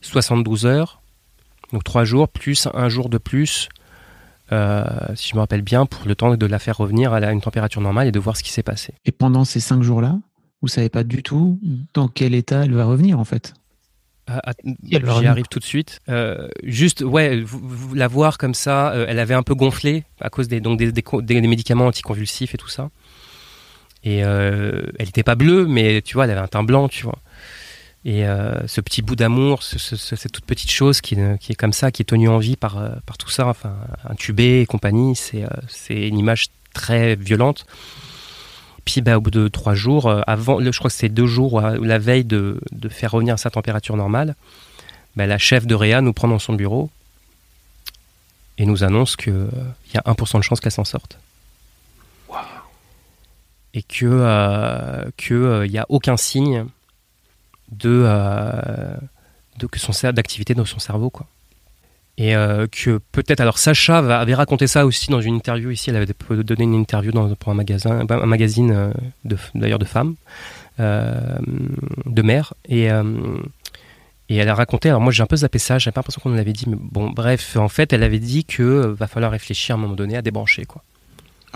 72 euh, heures. Donc, 3 jours plus un jour de plus euh, si je me rappelle bien, pour le temps de la faire revenir à une température normale et de voir ce qui s'est passé. Et pendant ces cinq jours-là, vous savez pas du tout dans quel état elle va revenir en fait J'y arrive tout de suite. Euh, juste, ouais, vous, la voir comme ça, euh, elle avait un peu gonflé à cause des, donc des, des, médicaments anticonvulsifs et tout ça. Et elle n'était pas bleue, mais tu vois, elle avait un teint blanc, tu vois. Et euh, ce petit bout d'amour, cette toute petite chose qui, qui, est comme ça, qui est tenue en vie par, euh, par tout ça, enfin, intubé et compagnie, c'est euh, une image très violente. Puis bah, au bout de trois jours, avant, je crois que c'est deux jours, la veille de, de, faire revenir sa température normale, bah, la chef de Réa nous prend dans son bureau et nous annonce qu'il y a 1% de chance qu'elle s'en sorte. Et qu'il n'y a aucun signe de, euh, de que son d'activité dans son cerveau quoi. Et euh, que peut-être alors Sacha avait raconté ça aussi dans une interview ici, elle avait donné une interview dans, pour un magasin, un magazine euh, d'ailleurs de, femmes, de mères et et elle a raconté, alors moi j'ai un peu zappé ça, j'avais pas l'impression qu'on l'avait dit, mais bon, bref, en fait, elle avait dit que va falloir réfléchir à un moment donné à débrancher, quoi.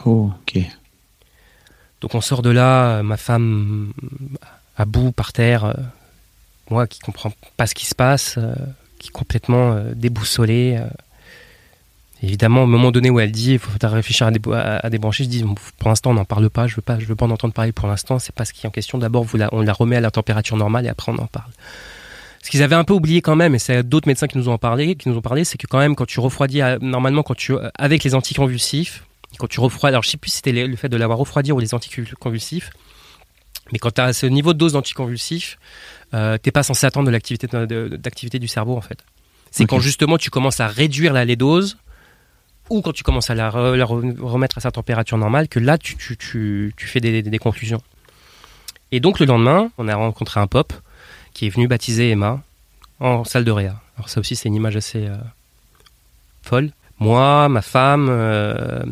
Oh, ok. Donc on sort de là, ma femme à bout par terre, moi qui comprends pas ce qui se passe, euh, qui est complètement euh, déboussolé. Euh. Évidemment, au moment donné où elle dit il faut réfléchir à, débrancher, je dis pour l'instant on n'en parle pas, je veux pas, je veux pas en entendre parler pour l'instant. C'est pas ce qui est en question. D'abord, on la remet à la température normale et après on en parle. Ce qu'ils avaient un peu oublié quand même, et c'est d'autres médecins qui nous ont parlé, qui nous ont parlé, c'est que quand même quand tu refroidis, normalement quand tu avec les anticonvulsifs, quand tu refroidis, alors je sais plus si c'était le fait de l'avoir refroidi ou les anticonvulsifs, mais quand tu as ce niveau de dose d'anticonvulsifs, euh, t'es pas censé attendre de l'activité d'activité du cerveau en fait. C'est quand justement tu commences à réduire la, les doses ou quand tu commences à la, remettre à sa température normale que là tu, tu, tu, tu fais des, des, conclusions. Et donc le lendemain, on a rencontré un pop qui est venu baptiser Emma en salle de réa. Alors ça aussi c'est une image assez euh, folle moi, ma femme, euh,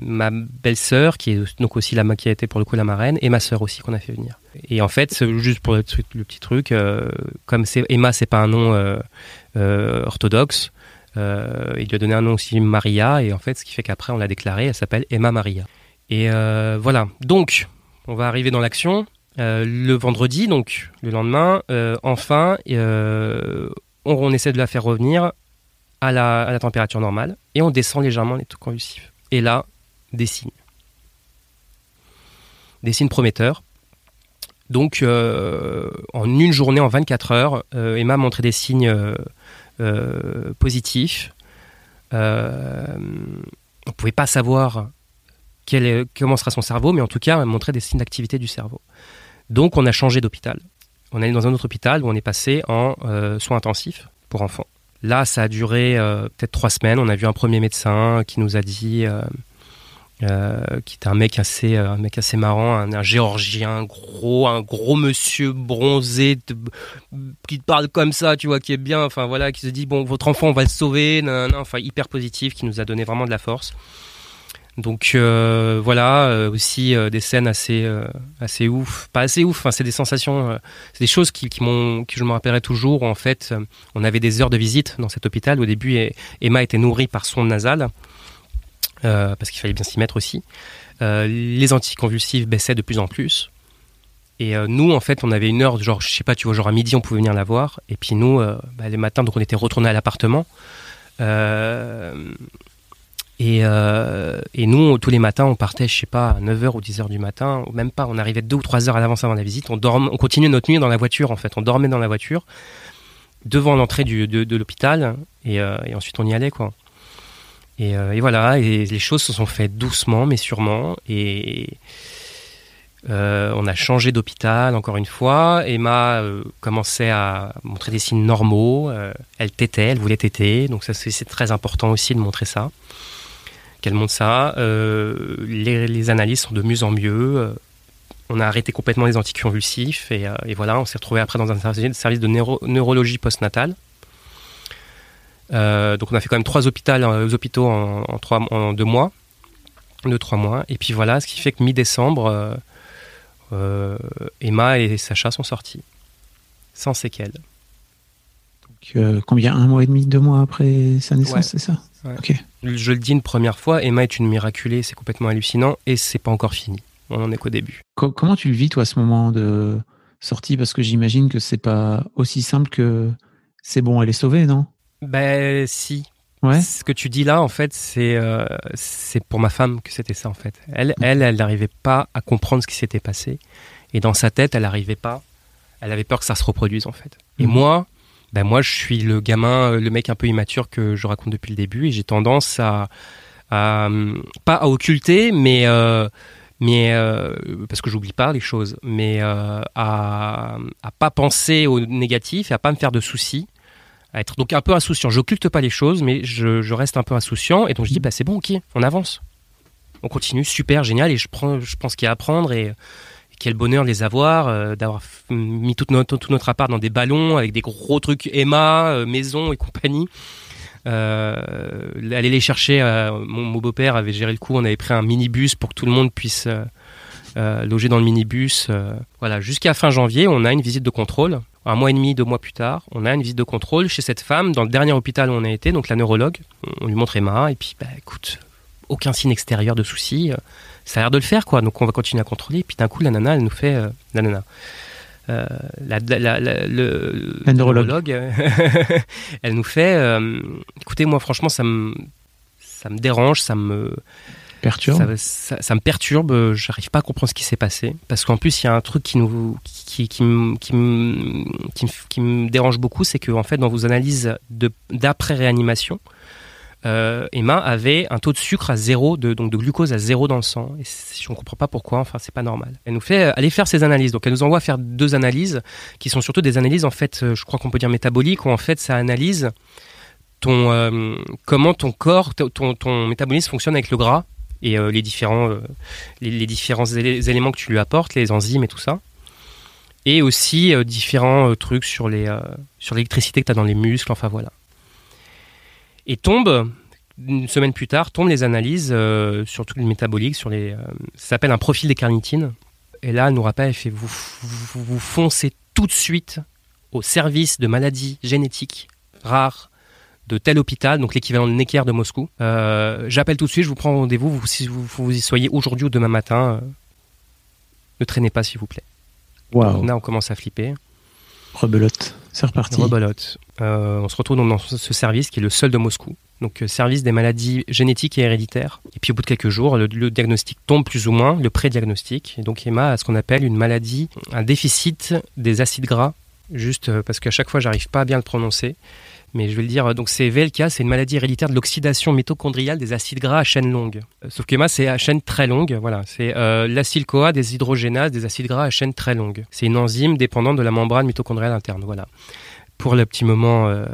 ma belle-sœur, qui est donc aussi la qui a été pour le coup la marraine, et ma sœur aussi qu'on a fait venir. Et en fait, juste pour le, petit truc, euh, comme c'est Emma, c'est pas un nom euh, orthodoxe, il lui a donné un nom aussi Maria, et en fait, ce qui fait qu'après on l'a déclarée, elle s'appelle Emma Maria. Et voilà. Donc, on va arriver dans l'action. le vendredi, donc le lendemain, enfin, on, on, essaie de la faire revenir à la, température normale et on descend légèrement les taux convulsifs. Et là, des signes. Des signes prometteurs. Donc, euh, en une journée, en 24 heures, euh, Emma a montré des signes euh, positifs. on ne pouvait pas savoir comment sera son cerveau, mais en tout cas, elle a montré des signes d'activité du cerveau. Donc, on a changé d'hôpital. On est allé dans un autre hôpital où on est passé en soins intensifs pour enfants. Là, ça a duré euh, peut-être trois semaines. On a vu un premier médecin qui nous a dit, euh, euh, qui était un mec assez, un mec assez marrant, un, géorgien gros, un gros monsieur bronzé qui te parle comme ça, tu vois, qui est bien. Enfin voilà, qui se dit bon, votre enfant, on va le sauver, enfin hyper positif, qui nous a donné vraiment de la force. Donc euh, voilà, euh, aussi euh, des scènes assez assez ouf, pas assez ouf. Enfin, c'est des sensations, c'est des choses qui, qui m'ont, que je me rappellerai toujours. En fait, on avait des heures de visite dans cet hôpital. Au début, Emma était nourrie par son nasal parce qu'il fallait bien s'y mettre aussi. les anticonvulsifs baissaient de plus en plus. Et nous, en fait, on avait une heure, genre, je sais pas, tu vois, genre à midi, on pouvait venir la voir. Et puis nous, bah, les matins, donc on était retourné à l'appartement. Et, nous, tous les matins, on partait, je sais pas, à 9h ou 10h du matin, ou même pas, on arrivait deux ou trois heures à l'avance avant la visite. On, dorm, on continuait notre nuit dans la voiture, en fait. On dormait dans la voiture, devant l'entrée de, l'hôpital, euh, et, ensuite on y allait, quoi. Euh, et, voilà, et les choses se sont faites doucement, mais sûrement. Et on a changé d'hôpital, encore une fois. Emma commençait à montrer des signes normaux. elle tétait, elle voulait téter. Donc c'est très important aussi de montrer ça qu'elle montre ça. Euh, les, analyses sont de mieux en mieux. Euh, on a arrêté complètement les anticonvulsifs et, euh, et voilà, on s'est retrouvé après dans un service de neurologie postnatale. donc on a fait quand même trois hôpitaux, en deux mois, deux trois mois. Et puis voilà, ce qui fait que mi-décembre, Emma et Sacha sont sortis sans séquelles. Donc, combien Un mois et demi, deux mois après sa naissance, c'est ça je le dis une première fois, Emma est une miraculée, c'est complètement hallucinant et c'est pas encore fini. On en est qu'au début. comment tu le vis toi ce moment de sortie? Parce que j'imagine que c'est pas aussi simple que c'est bon, elle est sauvée, non? Ben si. Ouais. Ce que tu dis là, en fait, c'est euh, c'est pour ma femme que c'était ça, en fait. Elle, elle, elle n'arrivait pas à comprendre ce qui s'était passé. Et dans sa tête, elle n'arrivait pas. Elle avait peur que ça se reproduise, en fait. Et mhm. moi, ben moi je suis le gamin, le mec un peu immature que je raconte depuis le début et j'ai tendance à, pas à occulter, mais euh, mais euh, parce que j'oublie pas les choses, mais euh, à à pas penser au négatif et à pas me faire de soucis, à être donc un peu insouciant. J'occulte pas les choses, mais je, je, reste un peu insouciant et donc je dis bah c'est bon, ok, on avance, on continue, super, génial et je prends, je pense qu'il y a à apprendre et quel bonheur les avoir, euh, d'avoir mis tout notre, notre appart dans des ballons avec des gros trucs Emma, euh, maison et compagnie. Euh, aller les chercher, mon, beau-père avait géré le coup, on avait pris un minibus pour que tout le monde puisse loger dans le minibus. voilà, jusqu'à fin janvier, on a une visite de contrôle. Un mois et demi, deux mois plus tard, on a une visite de contrôle chez cette femme dans le dernier hôpital où on a été, donc la neurologue. On, lui montre Emma et puis, bah écoute, aucun signe extérieur de souci ça a l'air de le faire, quoi. Donc on va continuer à contrôler. Puis d'un coup, la nana, elle nous fait. Euh, la nana. Euh, la, la, la, le, neurologue, (laughs) elle nous fait euh, écoutez, moi, franchement, ça me, ça me dérange, ça me. Perturbe. Ça, ça, me perturbe, j'arrive pas à comprendre ce qui s'est passé. Parce qu'en plus, il y a un truc qui, nous, qui, qui, qui, me, qui, me dérange beaucoup c'est que, en fait, dans vos analyses d'après-réanimation, euh, Emma avait un taux de sucre à zéro, donc de glucose à zéro dans le sang. Et je ne comprends pas pourquoi, enfin, c'est pas normal. Elle nous fait euh, aller faire ces analyses. Donc, elle nous envoie faire deux analyses qui sont surtout des analyses, en fait, euh, je crois qu'on peut dire métaboliques, où en fait, ça analyse ton, comment ton corps, ton, métabolisme fonctionne avec le gras et les différents, les, différents éléments que tu lui apportes, les enzymes et tout ça. Et aussi différents trucs sur sur l'électricité que tu as dans les muscles, enfin voilà. Et tombe, une semaine plus tard, tombent les analyses euh, sur tout le métabolique, sur les, euh, ça s'appelle un profil des carnitines. Et là, elle nous rappelle, elle fait, vous, vous, foncez tout de suite au service de maladies génétiques rares de tel hôpital, donc l'équivalent de Necker de Moscou. Euh, j'appelle tout de suite, je vous prends rendez-vous, vous, si vous, vous y soyez aujourd'hui ou demain matin, ne traînez pas s'il vous plaît. Wow. Là, on commence à flipper. Rebelote, c'est reparti. Rebelote. Euh, on se retrouve dans ce service qui est le seul de Moscou, donc euh, service des maladies génétiques et héréditaires. Et puis au bout de quelques jours, le, diagnostic tombe plus ou moins, le pré-diagnostic. Et donc Emma a ce qu'on appelle une maladie, un déficit des acides gras, juste euh, parce qu'à chaque fois j'arrive pas à bien le prononcer mais je vais le dire, donc c'est VLK, c'est une maladie héréditaire de l'oxydation mitochondriale des acides gras à chaîne longue. Sauf que moi, c'est à chaîne très longue, voilà. C'est euh, l'acyle-CoA des hydrogénases des acides gras à chaîne très longue. C'est une enzyme dépendante de la membrane mitochondriale interne, voilà. Pour le petit moment euh,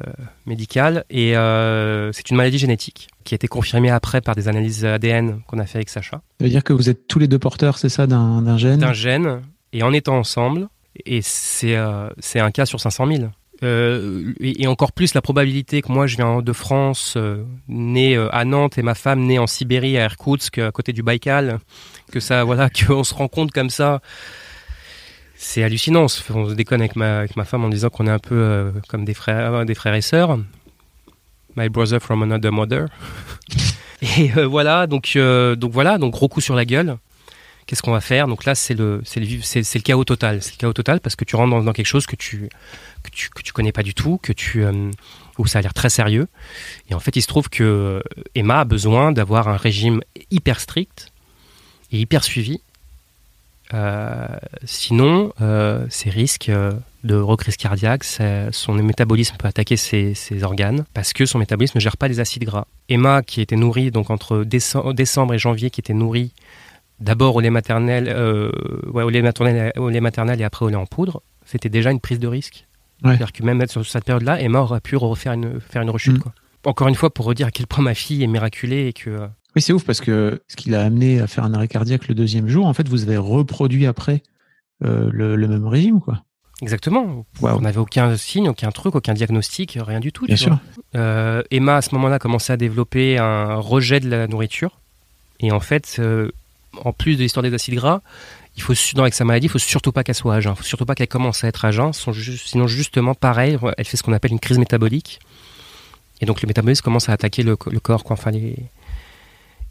médical. Et euh, c'est une maladie génétique qui a été confirmée après par des analyses ADN qu'on a fait avec Sacha. Ça veut dire que vous êtes tous les deux porteurs, c'est ça, d'un gène? D'un gène, et en étant ensemble, et c'est un cas sur 500 000 Euh, et, et encore plus la probabilité que moi je viens de France, euh, né euh, à Nantes et ma femme née en Sibérie à Irkoutsk à côté du Baïkal, que ça voilà (laughs) qu'on se rend compte comme ça. C'est hallucinant. On se, on se déconne avec ma, femme en disant qu'on est un peu euh, comme des frères, des frères et sœurs. My brother from another mother. (laughs) et euh, voilà, donc euh, donc voilà, donc gros coup sur la gueule. Qu'est-ce qu'on va faire? Donc là, c'est le c'est le chaos total. C'est le chaos total parce que tu rentres dans, dans quelque chose que tu que tu que tu connais pas du tout, que tu euh, où ça a l'air très sérieux. Et en fait, il se trouve que euh, Emma a besoin d'avoir un régime hyper strict et hyper suivi. Euh, sinon, euh, ses risques euh, de recrise cardiaque, son métabolisme peut attaquer ses, ses organes parce que son métabolisme ne gère pas les acides gras. Emma, qui était nourrie donc entre décem- décembre et janvier, qui était nourrie d'abord au lait maternel, euh, ouais, au lait maternel, au lait maternel et après au lait en poudre, c'était déjà une prise de risque. Ouais. C'est-à-dire que même sur cette période-là, Emma aurait pu refaire une, faire une rechute. Mm. Quoi. Encore une fois, pour redire à quel point ma fille est miraculée et que euh, Oui, c'est ouf parce que ce qui l'a amené à faire un arrêt cardiaque le deuxième jour, en fait, vous avez reproduit après euh, le, le même régime, quoi. Exactement. On n'avait aucun signe, aucun truc, aucun diagnostic, rien du tout. Bien sûr. Euh, Emma, à ce moment-là, commençait à développer un rejet de la nourriture. Et en fait, euh, en plus de l'histoire des acides gras, il faut, non, avec sa maladie, il faut surtout pas qu'elle soit à jeun. Il faut surtout pas qu'elle commence à être à jeun. Sinon, justement, pareil, elle fait ce qu'on appelle une crise métabolique. Et donc, le métabolisme commence à attaquer le, le corps. Quoi. Enfin, les...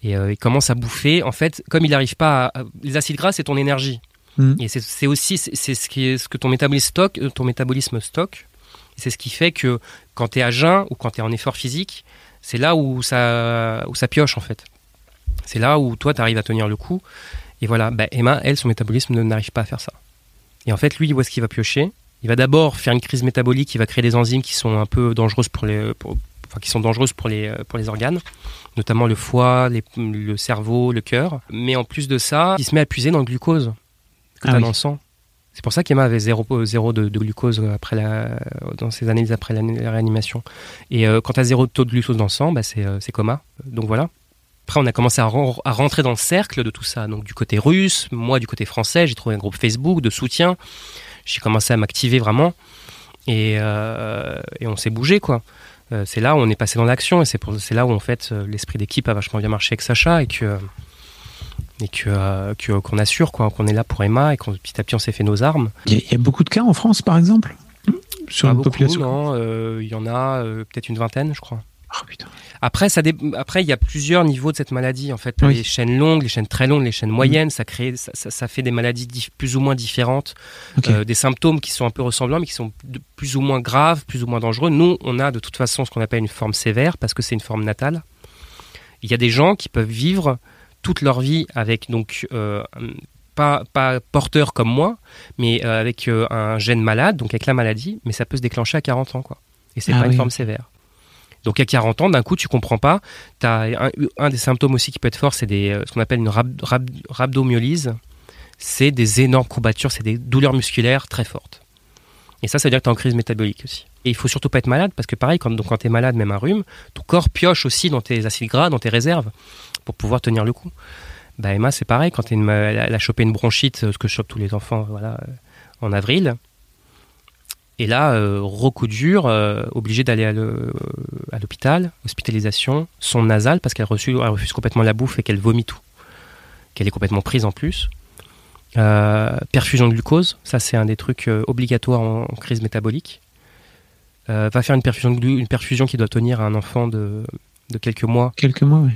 Et euh, il commence à bouffer. En fait, comme il n'arrive pas à... Les acides gras, c'est ton énergie. Mhm. Et c'est- aussi c'est ce, qui est, ce que ton métabolisme stocke. euh, Ton métabolisme stocke. C'est ce qui fait que quand tu es à jeun ou quand tu es en effort physique, c'est là où ça, où ça pioche en fait. C'est là où toi, tu arrives à tenir le coup. Et voilà, bah, Emma, elle, son métabolisme n'arrive pas à faire ça. Et en fait, lui, où est-ce qu'il va piocher Il va d'abord faire une crise métabolique, il va créer des enzymes qui sont un peu dangereuses pour les, pour- enfin, qui sont dangereuses pour les, euh, pour les organes, notamment le foie, les- le cerveau, le cœur. Mais en plus de ça, il se met à puiser dans le glucose que Ah tu oui. dans le sang. C'est pour ça qu'Emma avait zéro, zéro de, de glucose après la, dans ses années après la, la réanimation. Et euh, quand tu as zéro taux de glucose dans le sang, bah, c'est euh, coma. Donc voilà. Après, on a commencé à rentrer dans le cercle de tout ça. Donc du côté russe, moi du côté français, j'ai trouvé un groupe Facebook de soutien. J'ai commencé à m'activer vraiment. Et, euh, et on s'est bougé, quoi. Euh, c'est là où on est passé dans l'action et c'est pour- c'est là où en fait euh, l'esprit d'équipe a vachement bien marché avec Sacha et que et que euh, que- qu'on assure quoi qu'on est là pour Emma et qu'on petit à petit on s'est fait nos armes. Il y, a- il y a beaucoup de cas en France, par exemple? Sur Pas une beaucoup, population non euh, il y en a euh, peut-être une vingtaine je crois Ah, après ça dé- après il y a plusieurs niveaux de cette maladie en fait. Oui. les chaînes longues les chaînes très longues les chaînes moyennes ça crée ça, ça- ça fait des maladies dif- plus ou moins différentes. Euh, des symptômes qui sont un peu ressemblants mais qui sont de plus ou moins graves plus ou moins dangereux. Nous on a de toute façon ce qu'on appelle une forme sévère parce que c'est une forme natale. Il y a des gens qui peuvent vivre toute leur vie avec donc euh, pas, pas porteur comme moi, mais euh, avec euh, un gène malade, donc avec la maladie, mais ça peut se déclencher à 40 ans, quoi. Et c'est Ah pas une forme sévère. Donc à 40 ans, d'un coup, tu comprends pas. As un, des symptômes aussi qui peut être fort, c'est euh, ce qu'on appelle une rhab- rhab- rhabdomyolyse. C'est des énormes courbatures, c'est des douleurs musculaires très fortes. Et ça, ça veut dire que tu es en crise métabolique aussi. Et il faut surtout pas être malade, parce que pareil, quand, tu es malade, même un rhume, ton corps pioche aussi dans tes acides gras, dans tes réserves, pour pouvoir tenir le coup. Bah Emma, c'est pareil, quand elle a chopé une bronchite, euh, ce que chopent tous les enfants voilà, euh, en avril. Et là, euh, recoup dur, euh, obligée d'aller à l'hôpital, hospitalisation, sonde nasale, parce qu'elle refuse complètement la bouffe et qu'elle vomit tout. Qu'elle est complètement prise en plus. Euh, perfusion de glucose, ça c'est un des trucs euh, obligatoires en, en crise métabolique. Va faire une perfusion, de une perfusion qui doit tenir à un enfant de, de quelques mois Quelques mois, oui.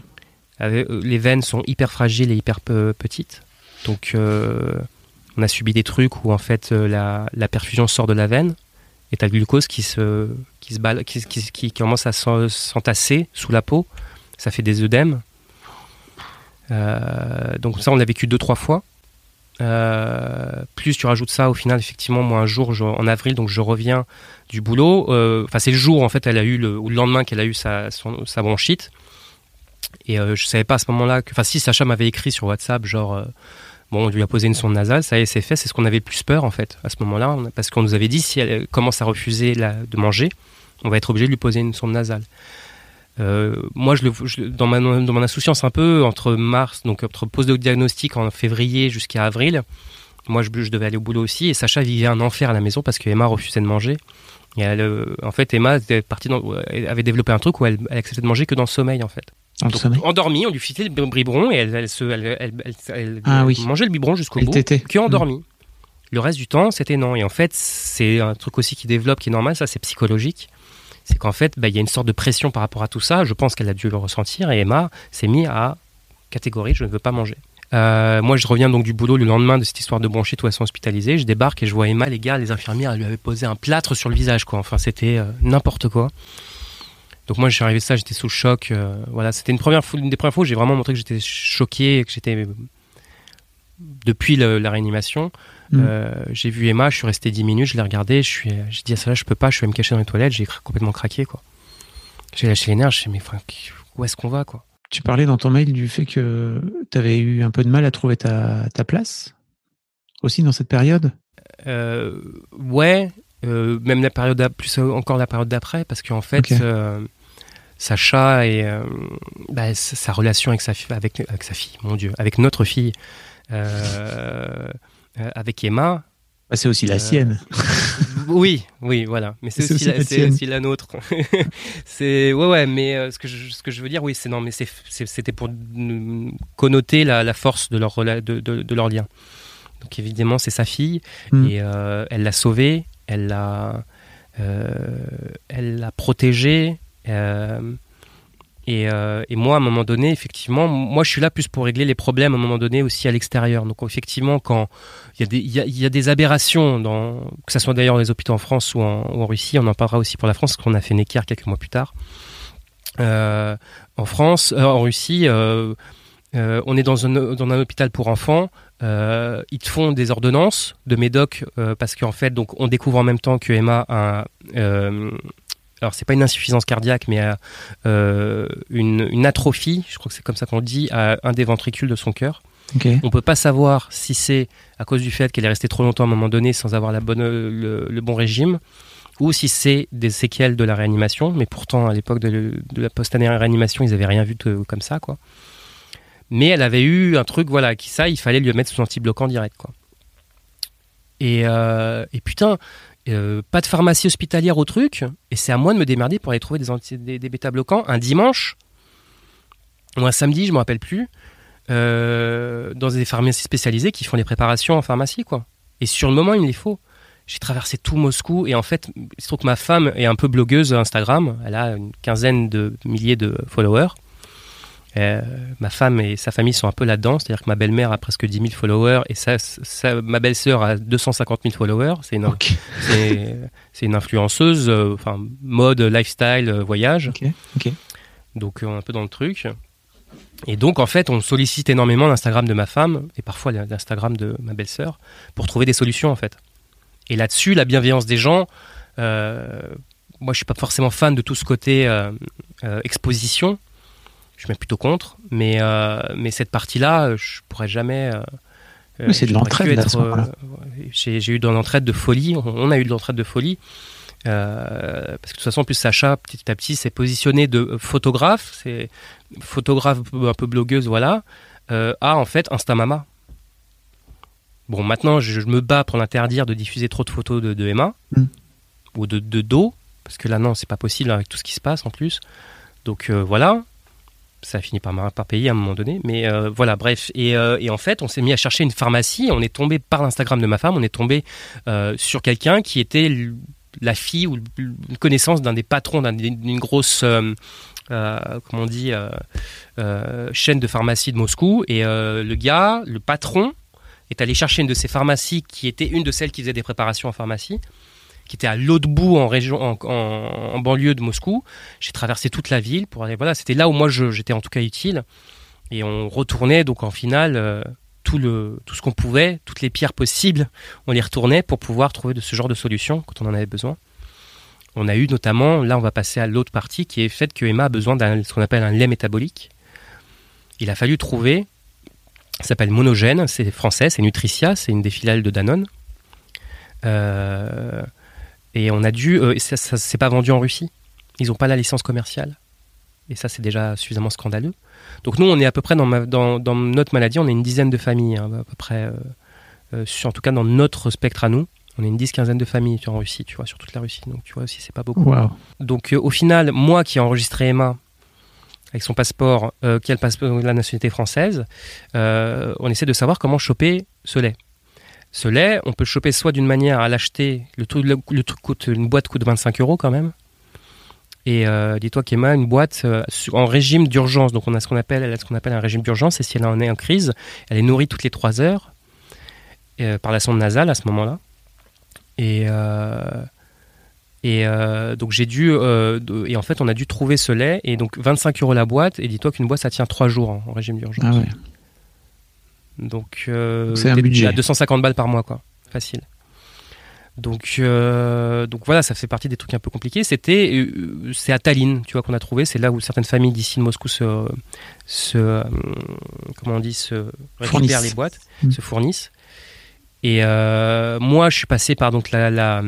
avec- les veines sont hyper fragiles et hyper pe- petites. Donc, on a subi des trucs où en fait la, la perfusion sort de la veine et le glucose qui se qui se qui, commence à s'en- s'entasser sous la peau. Ça fait des œdèmes. Euh, donc ça, on l'a vécu deux trois fois. Euh, plus tu rajoutes ça, au final, effectivement, moi un jour, en avril, donc je reviens du boulot. Euh, Enfin, c'est le jour en fait, elle a eu le, ou le lendemain qu'elle a eu sa, sa bronchite. Et je savais pas à ce moment-là que. Enfin, si Sacha m'avait écrit sur WhatsApp, genre. Euh, bon, on lui a posé une sonde nasale, ça y est, c'est fait. C'est ce qu'on avait le plus peur, en fait, à ce moment-là. Parce qu'on nous avait dit, si elle commence à refuser de manger, on va être obligé de lui poser une sonde nasale. Euh, moi, je le, dans, mon insouciance un peu, entre mars, donc entre pose de diagnostic en février jusqu'à avril, moi, je, je devais aller au boulot aussi. Et Sacha vivait un enfer à la maison parce que Emma refusait de manger. Et elle, euh, en fait, Emma était partie elle avait développé un truc où elle, elle acceptait de manger que dans le sommeil, en fait. Donc, endormie, on lui filait le biberon et elle, elle, se, elle, elle- elle- elle Ah oui. mangeait le biberon jusqu'au bout, tétait. que endormie. Le reste du temps, c'était non. Et en fait, c'est un truc aussi qui développe, qui est normal, ça c'est psychologique. C'est qu'en fait, bah, il y a une sorte de pression par rapport à tout ça. Je pense qu'elle a dû le ressentir et Emma s'est mise à catégorie je ne veux pas manger. Euh, moi, je reviens donc du boulot le lendemain de cette histoire de bronchite où elles sont hospitalisées. Je débarque et je vois Emma, les gars, les infirmières, elles lui avaient posé un plâtre sur le visage, quoi. Enfin, c'était euh, n'importe quoi. Donc moi, je suis arrivé ça, j'étais sous choc. euh, voilà, c'était une première une des premières fois où j'ai vraiment montré que j'étais choqué, et que j'étais depuis le- la réanimation. Mm. euh, j'ai vu Emma, je suis resté 10 minutes, je l'ai regardée, je suis, j'ai dit à ça je peux pas, je vais me cacher dans les toilettes, j'ai complètement craqué, quoi. J'ai lâché les nerfs, je me suis dit, mais enfin, où est-ce qu'on va, quoi? Tu parlais dans ton mail du fait que tu avais eu un peu de mal à trouver ta, ta place aussi dans cette période? Euh, ouais, euh, même la période plus encore la période d'après, parce qu'en fait, euh, Sacha et euh, bah, sa relation avec sa fille, avec, avec sa fille, mon Dieu, avec notre fille, avec Emma. Bah, c'est aussi la Euh, sienne. (laughs) oui, oui, voilà. Mais c'est aussi, aussi la, aussi nôtre. (laughs) c'est ouais, ouais. Mais euh, ce que je, ce que je veux dire, oui, c'est non, mais c'était pour connoter la, la force de leur de, de- de leur lien. Donc évidemment, c'est sa fille Mm. et euh, elle l'a sauvée, elle l'a, euh, elle l'a protégée. euh, et, euh, et moi, à un moment donné, effectivement, moi, je suis là plus pour régler les problèmes à un moment donné aussi à l'extérieur. Donc, effectivement, quand il y a des, aberrations, que ce soit d'ailleurs dans les hôpitaux en France ou en, Russie, on en parlera aussi pour la France, parce qu'on a fait Necker quelques mois plus tard. En France, en Russie, on est dans un hôpital pour enfants. Euh, ils te font des ordonnances de médoc euh, parce qu'en fait, donc, on découvre en même temps que Emma a euh, alors c'est pas une insuffisance cardiaque, mais a, euh, une, une atrophie, je crois que c'est comme ça qu'on dit, à un des ventricules de son cœur. Ok. On peut pas savoir si c'est à cause du fait qu'elle est restée trop longtemps à un moment donné sans avoir la bonne, le, le bon régime, ou si c'est des séquelles de la réanimation. Mais pourtant, à l'époque de, de la post-année réanimation, ils avaient rien vu de- comme ça, quoi. Mais elle avait eu un truc, voilà, qui ça, il fallait lui mettre sous anti-bloquant direct, quoi. Et, euh, putain, euh, pas de pharmacie hospitalière au truc, et c'est à moi de me démerder pour aller trouver des, anti- des, des bêta-bloquants un dimanche, ou un samedi, je me rappelle plus, euh, dans des pharmacies spécialisées qui font des préparations en pharmacie, quoi. Et sur le moment, il me les faut. J'ai traversé tout Moscou et en fait, il se trouve que ma femme est un peu blogueuse Instagram. Elle a une quinzaine de milliers de followers. Euh, ma femme et sa famille sont un peu là-dedans, c'est-à-dire que ma belle-mère a presque 10 000 followers et ça, ça- ma belle-sœur a 250 000 followers. C'est une, c'est, une influenceuse, euh, enfin mode, lifestyle, euh, voyage. Donc euh, un peu dans le truc. Et donc en fait, on sollicite énormément l'Instagram de ma femme et parfois l'Instagram de ma belle-sœur pour trouver des solutions en fait. Et là-dessus, la bienveillance des gens. moi, je suis pas forcément fan de tout ce côté exposition. Je suis même plutôt contre. Mais mais, euh, mais cette partie-là, euh, je pourrais jamais. euh, Oui, c'est de l'entraide, euh, J'ai j'ai eu de l'entraide de folie. On, on a eu de l'entraide de folie. Euh, parce que de toute façon, en plus, Sacha, petit à petit, s'est positionné de photographe, c'est photographe un peu blogueuse, voilà, euh, à en fait Instamama. Bon, maintenant, je, je me bats pour l'interdire de diffuser trop de photos de, de Emma Mm. ou de, de dos, parce que là, non, c'est pas possible avec tout ce qui se passe en plus. Donc euh, voilà, ça a fini par, par payer à un moment donné. Mais euh, voilà, bref. Et, euh, et en fait, on s'est mis à chercher une pharmacie. On est tombé par l'Instagram de ma femme, on est tombé euh, sur quelqu'un qui était la fille ou une connaissance d'un des patrons d'un- d'une grosse, comment on dit, chaîne de pharmacie de Moscou. Et le gars, le patron, est allé chercher une de ces pharmacies qui était une de celles qui faisait des préparations en pharmacie qui était à l'autre bout en région, en, banlieue de Moscou. J'ai traversé toute la ville pour aller. Voilà, c'était là où moi j'étais en tout cas utile. Et on retournait donc en finale euh, tout le tout ce qu'on pouvait, toutes les pierres possibles, on les retournait pour pouvoir trouver de ce genre de solution quand on en avait besoin. On a eu notamment, là on va passer à l'autre partie qui est faite que Emma a besoin d'un ce qu'on appelle un lait métabolique. Il a fallu trouver, ça s'appelle Monogène, c'est français, c'est Nutricia, c'est une des filiales de Danone. Euh, et on a dû. euh, ça, ça s'est pas vendu en Russie. Ils n'ont pas la licence commerciale. Et ça, c'est déjà suffisamment scandaleux. Donc nous, on est à peu près dans, ma- dans, dans notre maladie, on est une dizaine de familles, hein, à peu près. euh, euh, sur- en tout cas, dans notre spectre à nous, On est une dix, quinzaine de familles tu vois, en Russie, tu vois, sur toute la Russie. Donc tu vois aussi, c'est pas beaucoup. Donc au final, moi qui ai enregistré Emma avec son passeport, qui a le passeport de la nationalité française, on essaie de savoir comment choper ce lait. Ce lait, on peut le choper soit d'une manière à l'acheter, le le, le truc coûte, une boîte coûte 25 euros quand même. Et euh, dis-toi qu'Emma, une boîte euh, en régime d'urgence, donc on a ce qu'on appelle, elle a ce qu'on appelle un régime d'urgence, et si elle en est en crise, elle est nourrie toutes les 3 heures euh, par la sonde nasale à ce moment-là. Et, et donc j'ai dû, et en fait on a dû trouver ce lait, et donc 25 euros la boîte, et dis-toi qu'une boîte ça tient 3 jours en régime d'urgence. Ah ouais. Donc euh, Donc c'est un budget. à 250 balles par mois, quoi. Facile. Donc, euh, donc voilà, ça fait partie des trucs un peu compliqués. C'était, euh, c'est à Tallinn, tu vois, qu'on a trouvé. C'est là où certaines familles d'ici de Moscou se, se comment on dit, se récupèrent Fournissent. les boîtes, Mm. se fournissent. Et moi, je suis passé par donc la, la,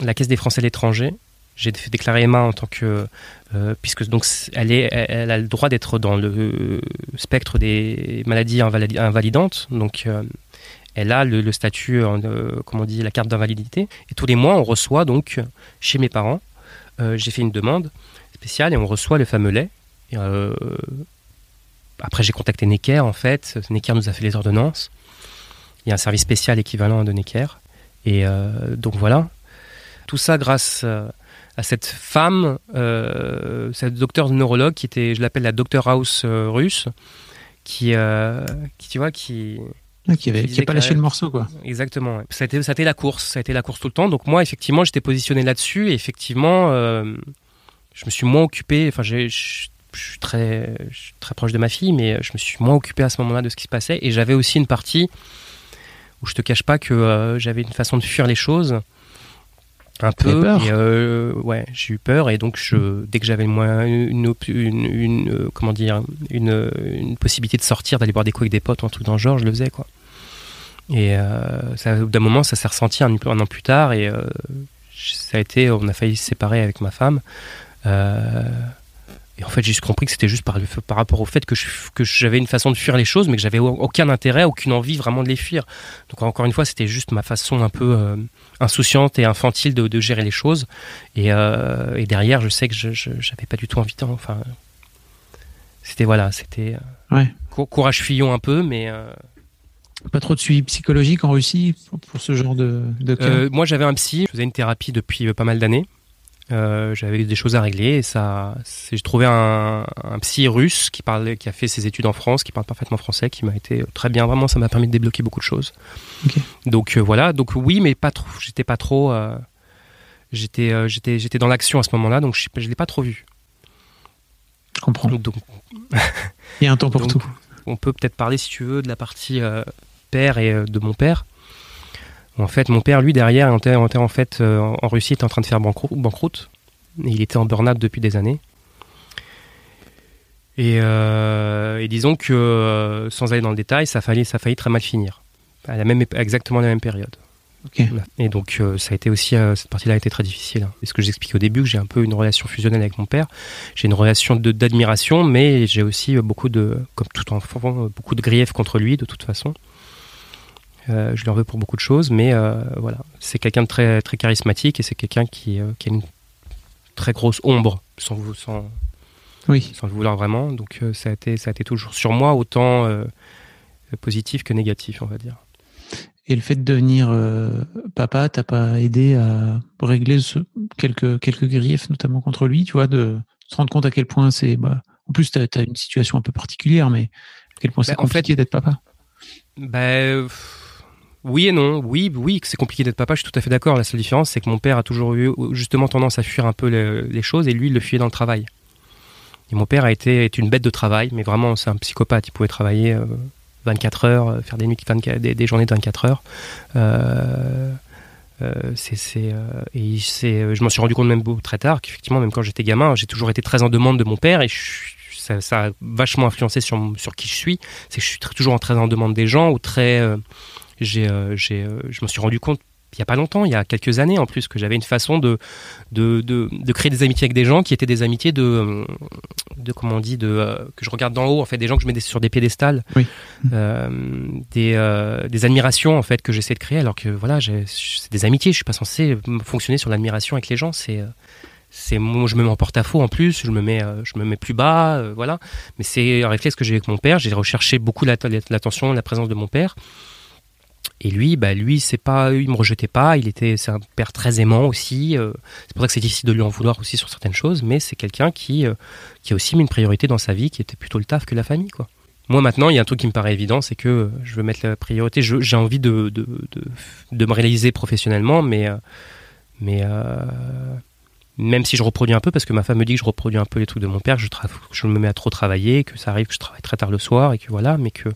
la caisse des Français à l'étranger. J'ai fait déclarer Emma en tant que euh, puisque donc elle est, elle, a le droit d'être dans le spectre des maladies invalidantes. Donc euh, elle a le, statut, euh, comment on dit, la carte d'invalidité. Et tous les mois, on reçoit donc chez mes parents. euh, J'ai fait une demande spéciale et on reçoit le fameux lait. Euh, après, j'ai contacté Necker en fait. Necker nous a fait les ordonnances. Il y a un service spécial équivalent de Necker. Et donc voilà. Tout ça grâce à cette femme, euh, cette docteur neurologue qui était, je l'appelle la docteur House euh, russe, qui, euh, qui, tu vois, qui, Ah, qui avait, Qui qui a disait pas lâché le morceau, quoi. Exactement. ouais. Ça a, été, ça a été la course. Ça a été la course tout le temps. Donc moi, effectivement, j'étais positionné là-dessus. Et effectivement, je me suis moins occupé. Enfin, je suis très, très proche de ma fille, mais je me suis moins occupé à ce moment-là de ce qui se passait. Et j'avais aussi une partie où je te cache pas que j'avais une façon de fuir les choses. Un peu. peur Et, euh, ouais, j'ai eu peur. Et donc, je, dès que j'avais moyen- une, une, une, euh, comment dire, une, une possibilité de sortir, d'aller boire des coups avec des potes ou un truc dans le genre, je le faisais, quoi. Et euh, ça, au bout d'un moment, ça s'est ressenti un, un an plus tard et euh, ça a été, on a failli se séparer avec ma femme. Et en fait, j'ai juste compris que c'était juste par, rapport au fait que je- que j'avais une façon de fuir les choses, mais que j'avais au- aucun intérêt, aucune envie vraiment de les fuir. Donc encore une fois, c'était juste ma façon un peu euh, insouciante et infantile de, de gérer les choses. Et, euh, et derrière, je sais que je j'avais pas du tout envie. de- Enfin, c'était voilà, c'était euh, Ouais. courage fuyons un peu, mais euh, Pas trop de suivi psychologique en Russie pour, pour ce genre de, de cas? Moi, j'avais un psy, je faisais une thérapie depuis pas mal d'années. Euh, j'avais des choses à régler et ça, j'ai trouvé un, un psy russe qui parlait, qui a fait ses études en France, qui parle parfaitement français, qui m'a été très bien. Vraiment, ça m'a permis de débloquer beaucoup de choses. Donc euh, voilà, donc oui, mais pas trop. J'étais pas trop. euh, j'étais, j'étais, j'étais dans l'action à ce moment-là, donc je, je l'ai pas trop vu. Je comprends. Donc, donc, Il y a un temps pour donc, tout. on peut peut-être parler, si tu veux, de la partie père et de mon père. En fait, mon père, lui, derrière, était, était en fait euh, en Russie, était en train de faire banquerou- banqueroute. Et il était en burn-out depuis des années. Et, euh, et disons que, euh, sans aller dans le détail, ça a failli, ça a failli très mal finir. À la même, exactement la même période. Et donc, euh, ça a été aussi, euh, cette partie-là a été très difficile. hein. Et ce que j'explique au début, que j'ai un peu une relation fusionnelle avec mon père. J'ai une relation d'admiration, mais j'ai aussi euh, beaucoup de, comme tout enfant, beaucoup de griefs contre lui, de toute façon. Euh, je lui en veux pour beaucoup de choses, mais euh, voilà. C'est quelqu'un de très, très charismatique et c'est quelqu'un qui, euh, qui a une très grosse ombre, sans, sans, Oui. sans le vouloir vraiment. Donc, euh, ça, a été, ça a été toujours sur moi, autant positif que négatif, on va dire. Et le fait de devenir papa, t'as pas aidé à régler ce- quelques, quelques griefs, notamment contre lui, tu vois, de se rendre compte à quel point c'est. Bah, en plus, tu as, une situation un peu particulière, mais à quel point c'est Bah, en fait- compliqué d'être papa? Pff, oui et non. Oui, oui, c'est compliqué d'être papa, je suis tout à fait d'accord. La seule différence, c'est que mon père a toujours eu justement tendance à fuir un peu les, choses et lui, il le fuyait dans le travail. Et mon père a été une bête de travail, mais vraiment, c'est un psychopathe. Il pouvait travailler euh, 24 heures, euh, faire des, nuits, 24 des, journées de 24 heures. Euh, euh, euh, et euh, je m'en suis rendu compte même très tard qu'effectivement, même quand j'étais gamin, j'ai toujours été très en demande de mon père et ça, a vachement influencé sur, qui je suis. C'est que je suis toujours très en demande des gens ou très. J'ai, euh, j'ai, euh, je me suis rendu compte il n'y a pas longtemps, il y a quelques années en plus, que j'avais une façon de, de, de, de créer des amitiés avec des gens qui étaient des amitiés de, de comment on dit, de euh, que je regarde d'en haut, en fait, des gens que je mets des- sur des piédestals, Oui. euh, des, euh, des admirations en fait que j'essaie de créer, alors que voilà, c'est des amitiés. Je suis pas censé fonctionner sur l'admiration avec les gens. C'est c'est moi, je me mets en porte-à-faux en plus, je me mets, je me mets plus bas, voilà. Mais c'est un réflexe que j'ai avec mon père. J'ai recherché beaucoup l'att- l'attention, la présence de mon père. Et lui, bah lui, c'est pas, il me rejetait pas. Il était, c'est un père très aimant aussi. euh, c'est pour ça que c'est difficile de lui en vouloir aussi sur certaines choses. Mais c'est quelqu'un qui, euh, qui a aussi mis une priorité dans sa vie, qui était plutôt le taf que la famille, quoi. Moi maintenant, il y a un truc qui me paraît évident, c'est que euh, je veux mettre la priorité. J'ai envie de, de, de, me réaliser professionnellement, mais, mais même si je reproduis un peu, parce que ma femme me dit que je reproduis un peu les trucs de mon père, je, je me mets à trop travailler, que ça arrive que je travaille très tard le soir, et que voilà, mais que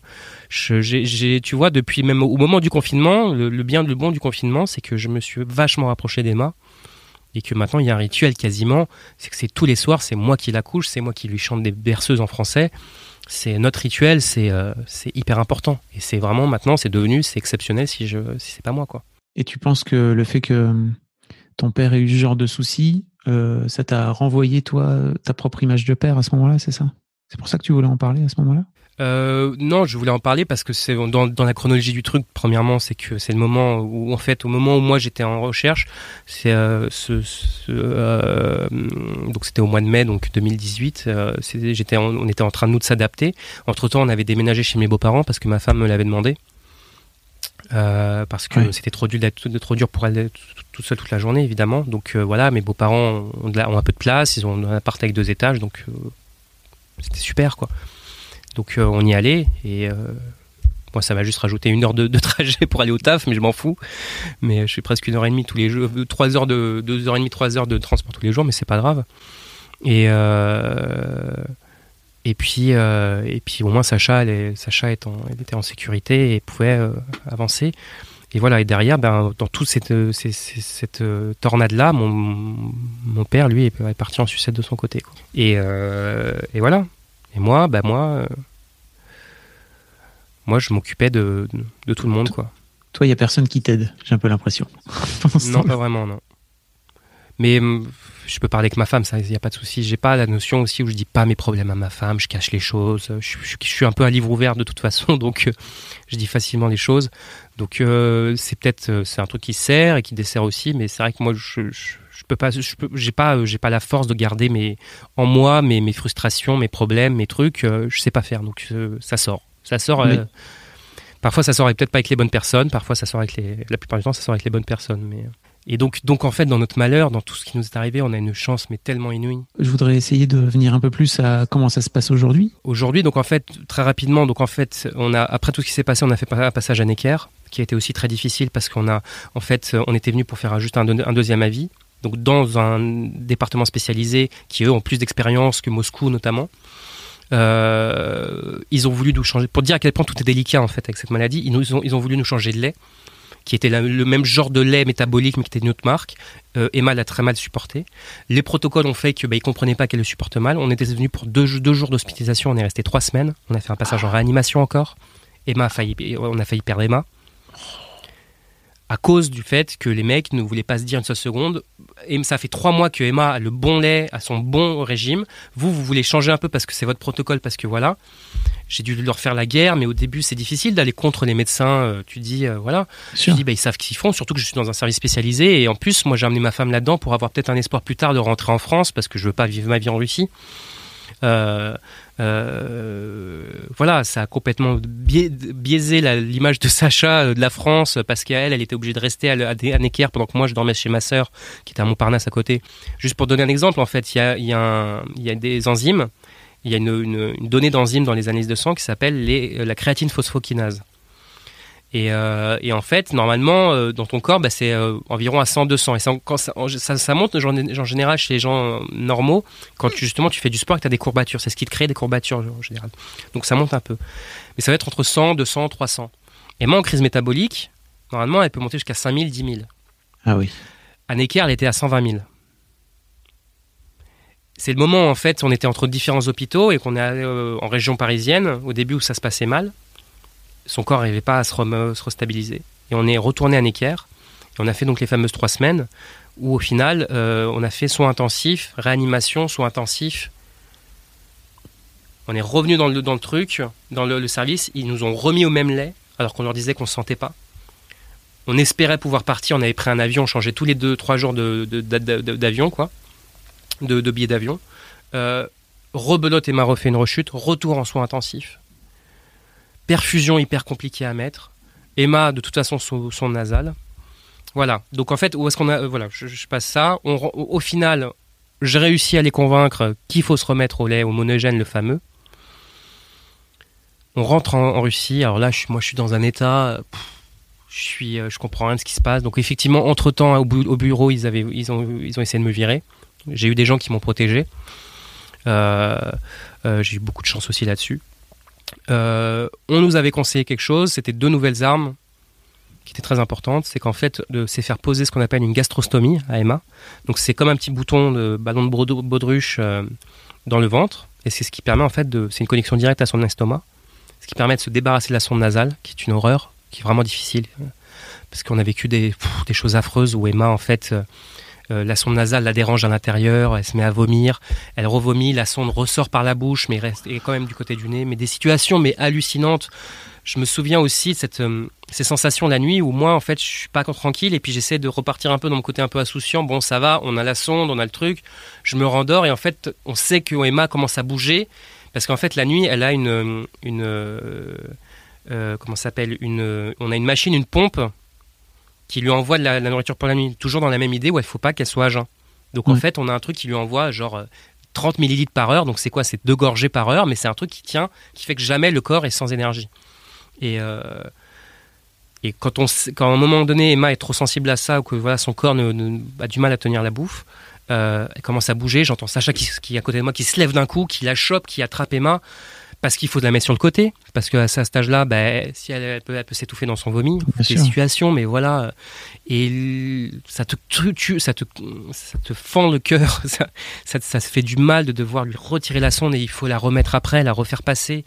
j'ai, tu vois, depuis même au moment du confinement, le, le bien, le bon du confinement, c'est que je me suis vachement rapproché d'Emma, et que maintenant il y a un rituel quasiment, c'est que c'est tous les soirs, c'est moi qui la couche, c'est moi qui lui chante des berceuses en français. C'est notre rituel, c'est euh, c'est hyper important, et c'est vraiment maintenant, c'est devenu, c'est exceptionnel si je, si c'est pas moi quoi. Et tu penses que le fait que hum, ton père ait eu ce genre de soucis, euh, ça t'a renvoyé, toi, ta propre image de père à ce moment-là, c'est ça? C'est pour ça que tu voulais en parler à ce moment-là? Euh, non, je voulais en parler parce que c'est dans, dans la chronologie du truc. Premièrement, c'est que c'est le moment où, en fait, au moment où moi j'étais en recherche, c'est euh, donc c'était au mois de mai, donc 2018. euh, c'était- j'étais, on était en train de nous de s'adapter. Entre temps, on avait déménagé chez mes beaux-parents parce que ma femme me l'avait demandé. Euh, parce que Ouais. c'était trop dur trop dur pour elle toute seule toute la journée évidemment donc euh, voilà mes beaux-parents ont, un peu de place ils ont un appart avec deux étages donc euh, c'était super quoi donc on y allait et moi ça m'a juste rajouté une heure de, de trajet pour aller au taf, mais je m'en fous. Mais je fais presque une heure et demie tous les jours, trois heures de deux heures et demie, trois heures de transport tous les jours, mais c'est pas grave. Et et puis euh, et puis au moins Sacha, elle est, Sacha est en- elle était en sécurité et pouvait euh, avancer. Et voilà. Et derrière, ben dans toute cette euh, ces- ces- cette tornade là, mon mon père lui est, parti en sucette de son côté. quoi. Et euh, et voilà. Et moi, bah moi, moi, je m'occupais de, de, de tout le monde, quoi. Toi, il y a personne qui t'aide, j'ai un peu l'impression. Non, pas vraiment, non. Mais hum, je peux parler avec ma femme, ça, il n'y a pas de souci. J'ai pas la notion aussi où je dis pas mes problèmes à ma femme, je cache les choses. Je, je- je suis un peu un livre ouvert de toute (laughs) façon, donc euh, je dis facilement les choses. Donc euh, c'est peut-être euh, c'est un truc qui sert et qui dessert aussi, mais c'est vrai que moi je, je, peux pas, je peux, j'ai pas, j'ai pas la force de garder mes en moi mes, mes frustrations, mes problèmes, mes trucs. je sais pas faire, donc ça sort, ça sort. Parfois, ça sort peut-être pas avec les bonnes personnes. Parfois, ça sort avec les. La plupart du temps, ça sort avec les bonnes personnes. Mais et donc, donc en fait, dans notre malheur, dans tout ce qui nous est arrivé, on a une chance mais tellement inouïe. Je voudrais essayer de venir un peu plus à comment ça se passe aujourd'hui. Aujourd'hui, donc en fait, très rapidement, donc en fait, on a après tout ce qui s'est passé, on a fait un passage à Necker, qui a été aussi très difficile parce qu'on a, en fait, on était venu pour faire juste un deuxième avis. Donc dans un département spécialisé qui eux ont plus d'expérience que Moscou notamment. Euh, ils ont voulu nous changer pour dire à quel point tout est délicat en fait avec cette maladie. Ils, nous ont, ils ont voulu nous changer de lait, qui était le même genre de lait métabolique mais qui était d'une autre marque. Euh, Emma l'a très mal supporté. Les protocoles ont fait que bah, ils comprenaient pas qu'elle le supporte mal. On était venu pour deux, jours d'hospitalisation. On est resté trois semaines. On a fait un passage en réanimation encore. Emma a on a failli perdre Emma à cause du fait que les mecs ne voulaient pas se dire une seule seconde. Et ça fait trois mois que Emma a le bon lait, a son bon régime. Vous, vous voulez changer un peu parce que c'est votre protocole, parce que voilà. J'ai dû leur faire la guerre, mais au début, c'est difficile d'aller contre les médecins. Euh, Tu dis, euh, voilà. Je dis, bah, ils savent ce qu'ils font, surtout que je suis dans un service spécialisé. Et en plus, moi, j'ai amené ma femme là-dedans pour avoir peut-être un espoir plus tard de rentrer en France parce que je veux pas vivre ma vie en Russie. Euh, euh, voilà, ça a complètement biais- biaisé l'image de Sacha euh, de la France parce qu'elle, elle était obligée de rester à, à, Necker pendant que moi je dormais chez ma sœur qui était à Montparnasse à côté. Juste pour donner un exemple, en fait, il y a, des enzymes, il y a une, une- donnée d'enzymes dans les analyses de sang qui s'appelle euh, la créatine phosphokinase. Et, euh, et en fait, normalement, euh, dans ton corps, bah, c'est euh, environ à 100-200. Et ça, quand ça, en- ça, ça monte en, en général chez les gens normaux quand tu, justement tu fais du sport et que tu as des courbatures. C'est ce qui te crée des courbatures en général. Donc ça monte un peu. Mais ça va être entre 100, 200, 300. Et moi, en crise métabolique, normalement, elle peut monter jusqu'à 5000, 10 000. Ah oui. À Necker, elle était à 120 000. C'est le moment, en fait, on était entre différents hôpitaux et qu'on est en région parisienne, au début où ça se passait mal. Son corps n'arrivait pas à se, restabiliser. Et on est retourné à Necker. Et on a fait donc les fameuses trois semaines où, au final, euh, on a fait soins intensifs, réanimation, soins intensifs, On est revenu dans le, truc, dans le, service. Ils nous ont remis au même lait, alors qu'on leur disait qu'on ne se sentait pas. On espérait pouvoir partir. On avait pris un avion, on changeait tous les deux, trois jours de- de- d'avion, quoi, de, de billets d'avion. Euh, rebelote et m'a refait une rechute. Retour en soins intensifs. Perfusion hyper compliquée à mettre. Emma, de toute façon, son, nasal. Voilà. Donc en fait, où est-ce qu'on a euh, Voilà, je, je passe ça. Au, final, j'ai réussi à les convaincre qu'il faut se remettre au lait, au monogène, le fameux. On rentre en, Russie. Alors là, je, moi, je suis dans un état. je suis, euh, je comprends rien de ce qui se passe. Donc effectivement, entre temps, au, bu- au bureau, ils ont, essayé de me virer. J'ai eu des gens qui m'ont protégé. Euh, j'ai eu beaucoup de chance aussi là-dessus. Euh, on nous avait conseillé quelque chose. C'était deux nouvelles armes qui étaient très importantes. C'est qu'en fait, c'est faire poser ce qu'on appelle une gastrostomie à Emma. Donc c'est comme un petit bouton de ballon de baudruche euh, dans le ventre. Et c'est ce qui permet en fait de. C'est une connexion directe à son estomac. Ce qui permet de se débarrasser de la sonde nasale, qui est une horreur, qui est vraiment difficile. Parce qu'on a vécu des, choses affreuses où Emma, en fait, euh, la sonde nasale la dérange à l'intérieur, elle se met à vomir, elle revomit, la sonde ressort par la bouche, mais reste est quand même du côté du nez. Mais des situations mais hallucinantes. Je me souviens aussi de cette, euh, ces sensations la nuit où moi, en fait, je suis pas tranquille et puis j'essaie de repartir un peu dans mon côté un peu insouciant. Bon, ça va, on a la sonde, on a le truc. Je me rendors et en fait, on sait que Emma commence à bouger parce qu'en fait, la nuit, elle a une, une euh, euh, comment s'appelle une, on a une machine, une pompe qui lui envoie de la, la nourriture pour la nuit. Toujours dans la même idée où il faut pas qu'elle soit à jeun. Donc en Ouais. fait, on a un truc qui lui envoie genre euh, 30 millilitres par heure. Donc c'est quoi? C'est deux gorgées par heure, mais c'est un truc qui tient, qui fait que jamais le corps est sans énergie. Et euh, et quand on, quand à un moment donné Emma est trop sensible à ça ou que voilà son corps ne, ne- a du mal à tenir la bouffe, euh, elle commence à bouger. J'entends Sacha qui, qui est à côté de moi qui se lève d'un coup, qui la chope, qui attrape Emma parce qu'il faut de la mettre sur le côté. Parce qu'à ce stage-là, ben, si elle, elle peut, s'étouffer dans son vomi, des situations, mais voilà. Et ça te tue, tue- ça te, ça te fend le cœur. (laughs) Ça, ça, ça se fait du mal de devoir lui retirer la sonde et il faut la remettre après, la refaire passer.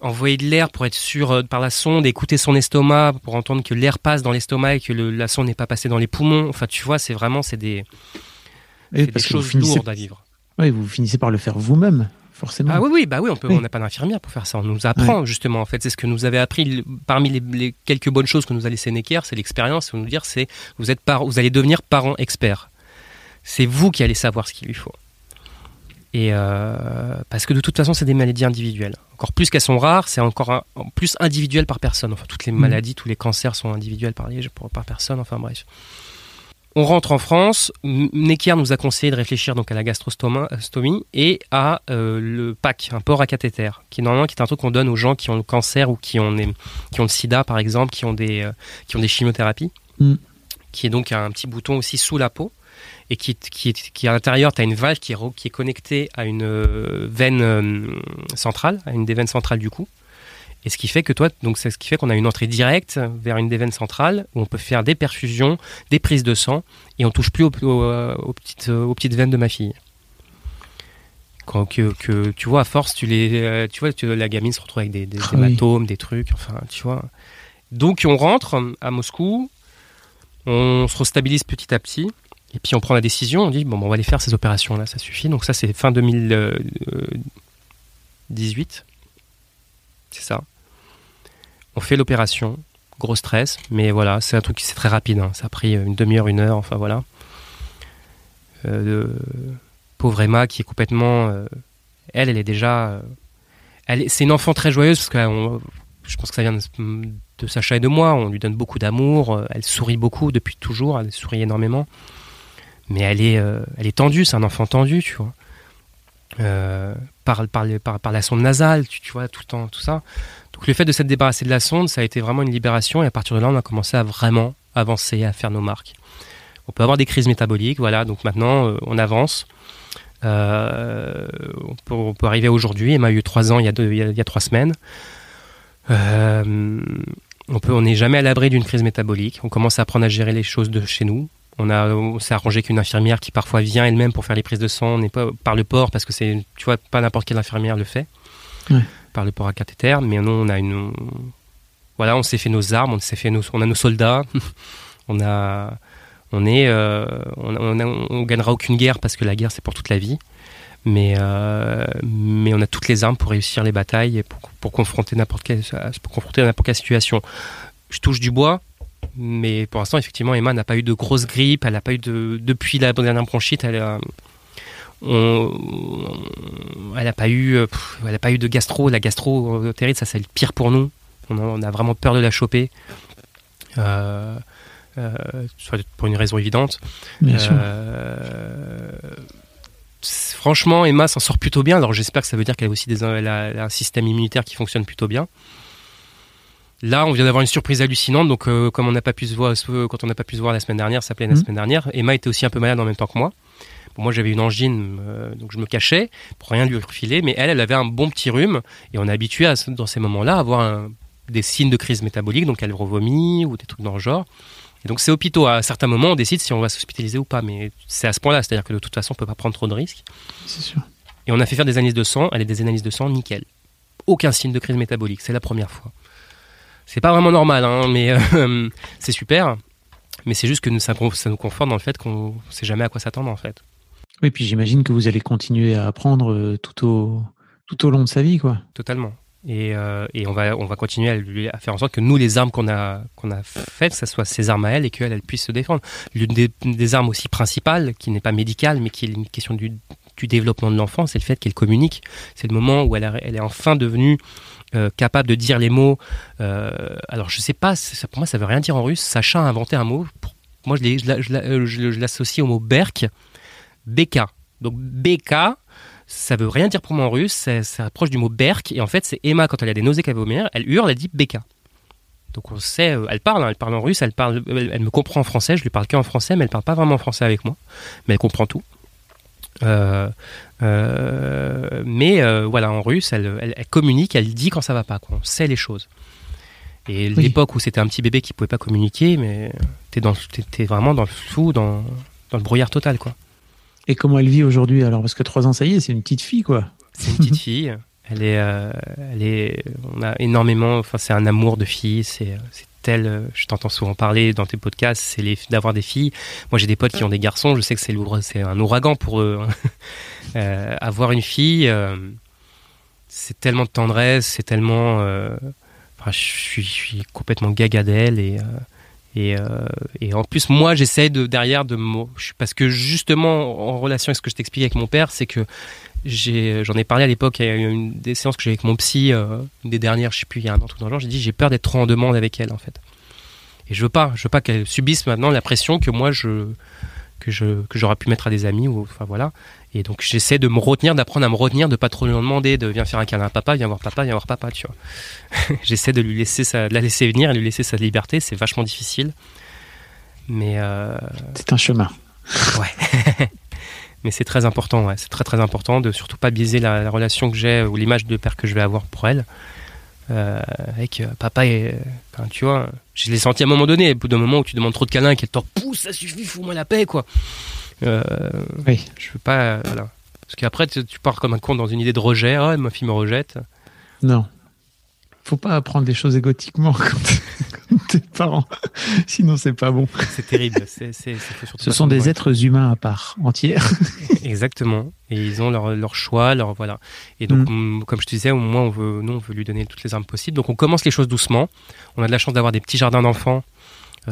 Envoyer de l'air pour être sûr euh, par la sonde, écouter son estomac pour entendre que l'air passe dans l'estomac et que le- la sonde n'est pas passée dans les poumons. Enfin, tu vois, c'est vraiment c'est des, que choses finissez, lourdes à vivre. ouais, vous finissez par le faire vous-même, forcément. Ah oui, oui, bah oui, on peut, Oui. on n'a pas d'infirmière pour faire ça. On nous apprend justement. En fait, c'est ce que nous avait appris parmi les, les quelques bonnes choses que nous a laissé Necker, c'est l'expérience. C'est nous dire, c'est vous êtes par, vous allez devenir parent expert. C'est vous qui allez savoir ce qu'il lui faut. Et euh, parce que de toute façon, c'est des maladies individuelles. Encore plus qu'elles sont rares, c'est encore un- plus individuel par personne. Enfin, toutes les Mhm. maladies, tous les cancers sont individuels par, les- par par personne. Enfin, bref. On rentre en France. Necker nous a conseillé de réfléchir donc à la gastrostomie et à euh, le PAC, un port à cathéter, qui est normalement qui est un truc qu'on donne aux gens qui ont le cancer ou qui ont, des- qui ont le sida par exemple, qui ont des, euh, qui ont des chimiothérapies, Mm. qui est donc un petit bouton aussi sous la peau et qui, qui, à l'intérieur, tu as une valve qui est, qui est connectée à une euh, veine euh, centrale, à une des veines centrales du cou. Et ce qui fait que toi, donc c'est ce qui fait qu'on a une entrée directe vers une des veines centrales où on peut faire des perfusions, des prises de sang et on touche plus aux, aux, euh, aux petites, euh, aux petites veines de ma fille. Quand, que, que, tu vois, à force, tu les, euh, tu vois, tu- la gamine se retrouve avec des, des Ah oui. hématomes, des trucs, enfin, tu vois. Donc on rentre à Moscou, on se restabilise petit à petit, et puis on prend la décision, on dit bon, bon, on va aller faire ces opérations là, ça suffit. Donc ça c'est fin 2018, c'est ça. On fait l'opération, gros stress, mais voilà, c'est un truc qui c'est très rapide, hein. ça a pris une demi-heure, une heure, enfin voilà. Euh, pauvre Emma qui est complètement, euh, elle, elle est déjà, euh, elle est- c'est une enfant très joyeuse parce que je pense que ça vient de, Sacha et de moi. On lui donne beaucoup d'amour. euh, Elle sourit beaucoup depuis toujours. Elle sourit énormément. Mais elle est, euh, elle est tendue. C'est un enfant tendu, tu vois. Euh, par, par la sonde nasale, tu, tu vois, tout le temps, tout ça. Donc le fait de s'être débarrassé de la sonde, ça a été vraiment une libération. Et à partir de là, on a commencé à vraiment avancer, à faire nos marques. On peut avoir des crises métaboliques, voilà. Donc maintenant, euh, on avance. Euh, on, peut, arriver aujourd'hui. Emma a eu trois ans il y a, deux, semaines. Euh, on peut, n'est jamais à l'abri d'une crise métabolique. On commence à apprendre à gérer les choses de chez nous. On a, s'est arrangé qu'une infirmière qui parfois vient elle-même pour faire les prises de sang, n'est pas par le port parce que c'est, tu vois, pas n'importe quelle infirmière le fait. Par le port à cathéter. Mais nous, on a une, voilà, on s'est fait nos armes, on s'est fait nos, on a nos soldats, (laughs) on a, on est, euh, on, gagnera aucune guerre parce que la guerre c'est pour toute la vie. Mais, euh, mais on a toutes les armes pour réussir les batailles et pour, pour confronter n'importe quelle, pour confronter n'importe quelle situation. Je touche du bois, mais pour l'instant, effectivement, Emma n'a pas eu de grosse grippe. Elle n'a pas eu de depuis la dernière bronchite. Elle a, on, elle n'a pas eu, pff, elle a pas eu de gastro. La gastro euh, terrible, ça c'est le pire pour nous. On a, on a vraiment peur de la choper. Euh, euh, soit pour une raison évidente. Bien sûr. Euh, c'est- franchement, Emma s'en sort plutôt bien. Alors j'espère que ça veut dire qu'elle a aussi des, elle a, elle a un système immunitaire qui fonctionne plutôt bien. Là, on vient d'avoir une surprise hallucinante. Donc, euh, comme on n'a pas pu se voir, euh, quand on n'a pas pu se voir la semaine dernière, ça s'appelait la Mhm. semaine dernière. Emma était aussi un peu malade en même temps que moi. Bon, moi, j'avais une angine, euh, donc je me cachais pour rien lui refiler. Mais elle, elle avait un bon petit rhume, et on est habitué à, dans ces moments-là à avoir un- des signes de crise métabolique, donc elle revomit ou des trucs dans le genre. Et donc, c'est hôpitaux. À certains moments, on décide si on va s'hospitaliser ou pas. Mais c'est à ce point-là, c'est-à-dire que de toute façon, on peut pas prendre trop de risques. C'est sûr. Et on a fait faire des analyses de sang. Elle a des analyses de sang, nickel. Aucun signe de crise métabolique. C'est la première fois. C'est pas vraiment normal, hein, mais euh, (laughs) c'est super. Mais c'est juste que ça, ça nous conforte dans le fait qu'on sait jamais à quoi s'attendre, en fait. Oui, puis j'imagine que vous allez continuer à apprendre euh, tout au, tout au long de sa vie, quoi. Totalement. Et, euh, et on, va, on va continuer à, faire en sorte que nous, les armes qu'on a, qu'on a faites, ça soit ses armes à elle et qu'elle elle puisse se défendre. L'une des, des armes aussi principales, qui n'est pas médicale, mais qui est une question du, du développement de l'enfant, c'est le fait qu'elle communique. C'est le moment où elle, est enfin devenue euh, capable de dire les mots. alors, je sais pas, pour moi, ça veut rien dire en russe. Sacha a inventé un mot. Moi, je l'associe au mot berk, BK. Donc, BK, ça veut rien dire pour moi en russe, ça, ça approche du mot berk, et en fait, c'est Emma, quand elle a des nausées qu'elle va vomir, elle hurle, elle dit BK. Donc on sait, euh, elle parle, hein, elle parle en russe, elle, parle, elle, elle me comprend en français, je lui parle qu'en français, mais elle parle pas vraiment français avec moi, mais elle comprend tout. Euh, euh, mais euh, voilà, en russe, elle, elle- elle communique, elle dit quand ça va pas, quoi. on sait les choses. Et Oui. l'époque où c'était un petit bébé qui pouvait pas communiquer, mais t'es dans, t'es, t'es vraiment dans le flou, dans, dans le brouillard total, quoi. Et comment elle vit aujourd'hui alors? Parce que trois ans, ça y est, c'est une petite fille, quoi. C'est une petite fille. Elle est, euh, elle est, on a énormément. Enfin, c'est un amour de fille. C'est, c'est tel. euh, Je t'entends souvent parler dans tes podcasts. C'est les, d'avoir des filles. Moi, j'ai des potes qui ont des garçons. Je sais que c'est, c'est un ouragan pour eux. hein. (laughs) Euh, avoir une fille, euh, c'est tellement de tendresse. C'est tellement. euh, enfin, je suis, je suis complètement gaga d'elle et. Euh, et, en plus, moi, j'essaie de derrière de parce que justement, en relation avec ce que je t'expliquais avec mon père, c'est que j'en ai parlé à l'époque, il y a une des séances que j'ai avec mon psy, euh, une des dernières, je sais plus, il y a un an, tout dans le genre, j'ai dit j'ai peur d'être trop en demande avec elle, en fait. Et je veux pas, je veux pas qu'elle subisse maintenant la pression que moi je, que je, que j'aurais pu mettre à des amis, ou, enfin voilà. Et donc j'essaie de me retenir, d'apprendre à me retenir, de pas trop lui en demander, de viens faire un câlin à papa, viens voir papa, viens voir papa, tu vois. (laughs) j'essaie de lui laisser sa, de la laisser venir et lui laisser sa liberté, c'est vachement difficile. Mais, euh, C'est un chemin. (laughs) Ouais. (laughs) Mais c'est très important, ouais. c'est très très important de surtout pas biaiser la, la relation que j'ai ou l'image de père que je vais avoir pour elle. Euh, avec euh, papa et enfin, tu vois, je l'ai senti à un moment donné, au bout d'un moment où tu demandes trop de câlins et qu'elle te repousse, ça suffit, fous-moi la paix quoi. Euh, Oui. je veux pas, voilà. Parce qu'après tu, tu pars comme un con dans une idée de rejet, ah ma fille me rejette. Non. Faut pas apprendre des choses égotiquement (laughs) quand t'es- parent. Sinon, c'est pas bon. C'est terrible. c'est, c'est, c'est- faut surtout Ce sont des êtres humains à part, entières. (laughs) Exactement. Et ils ont leur, leur choix, leur voilà. Et donc, Mm. mm, comme je te disais, au moins on veut, nous, on veut lui donner toutes les armes possibles. Donc, on commence les choses doucement. On a de la chance d'avoir des petits jardins d'enfants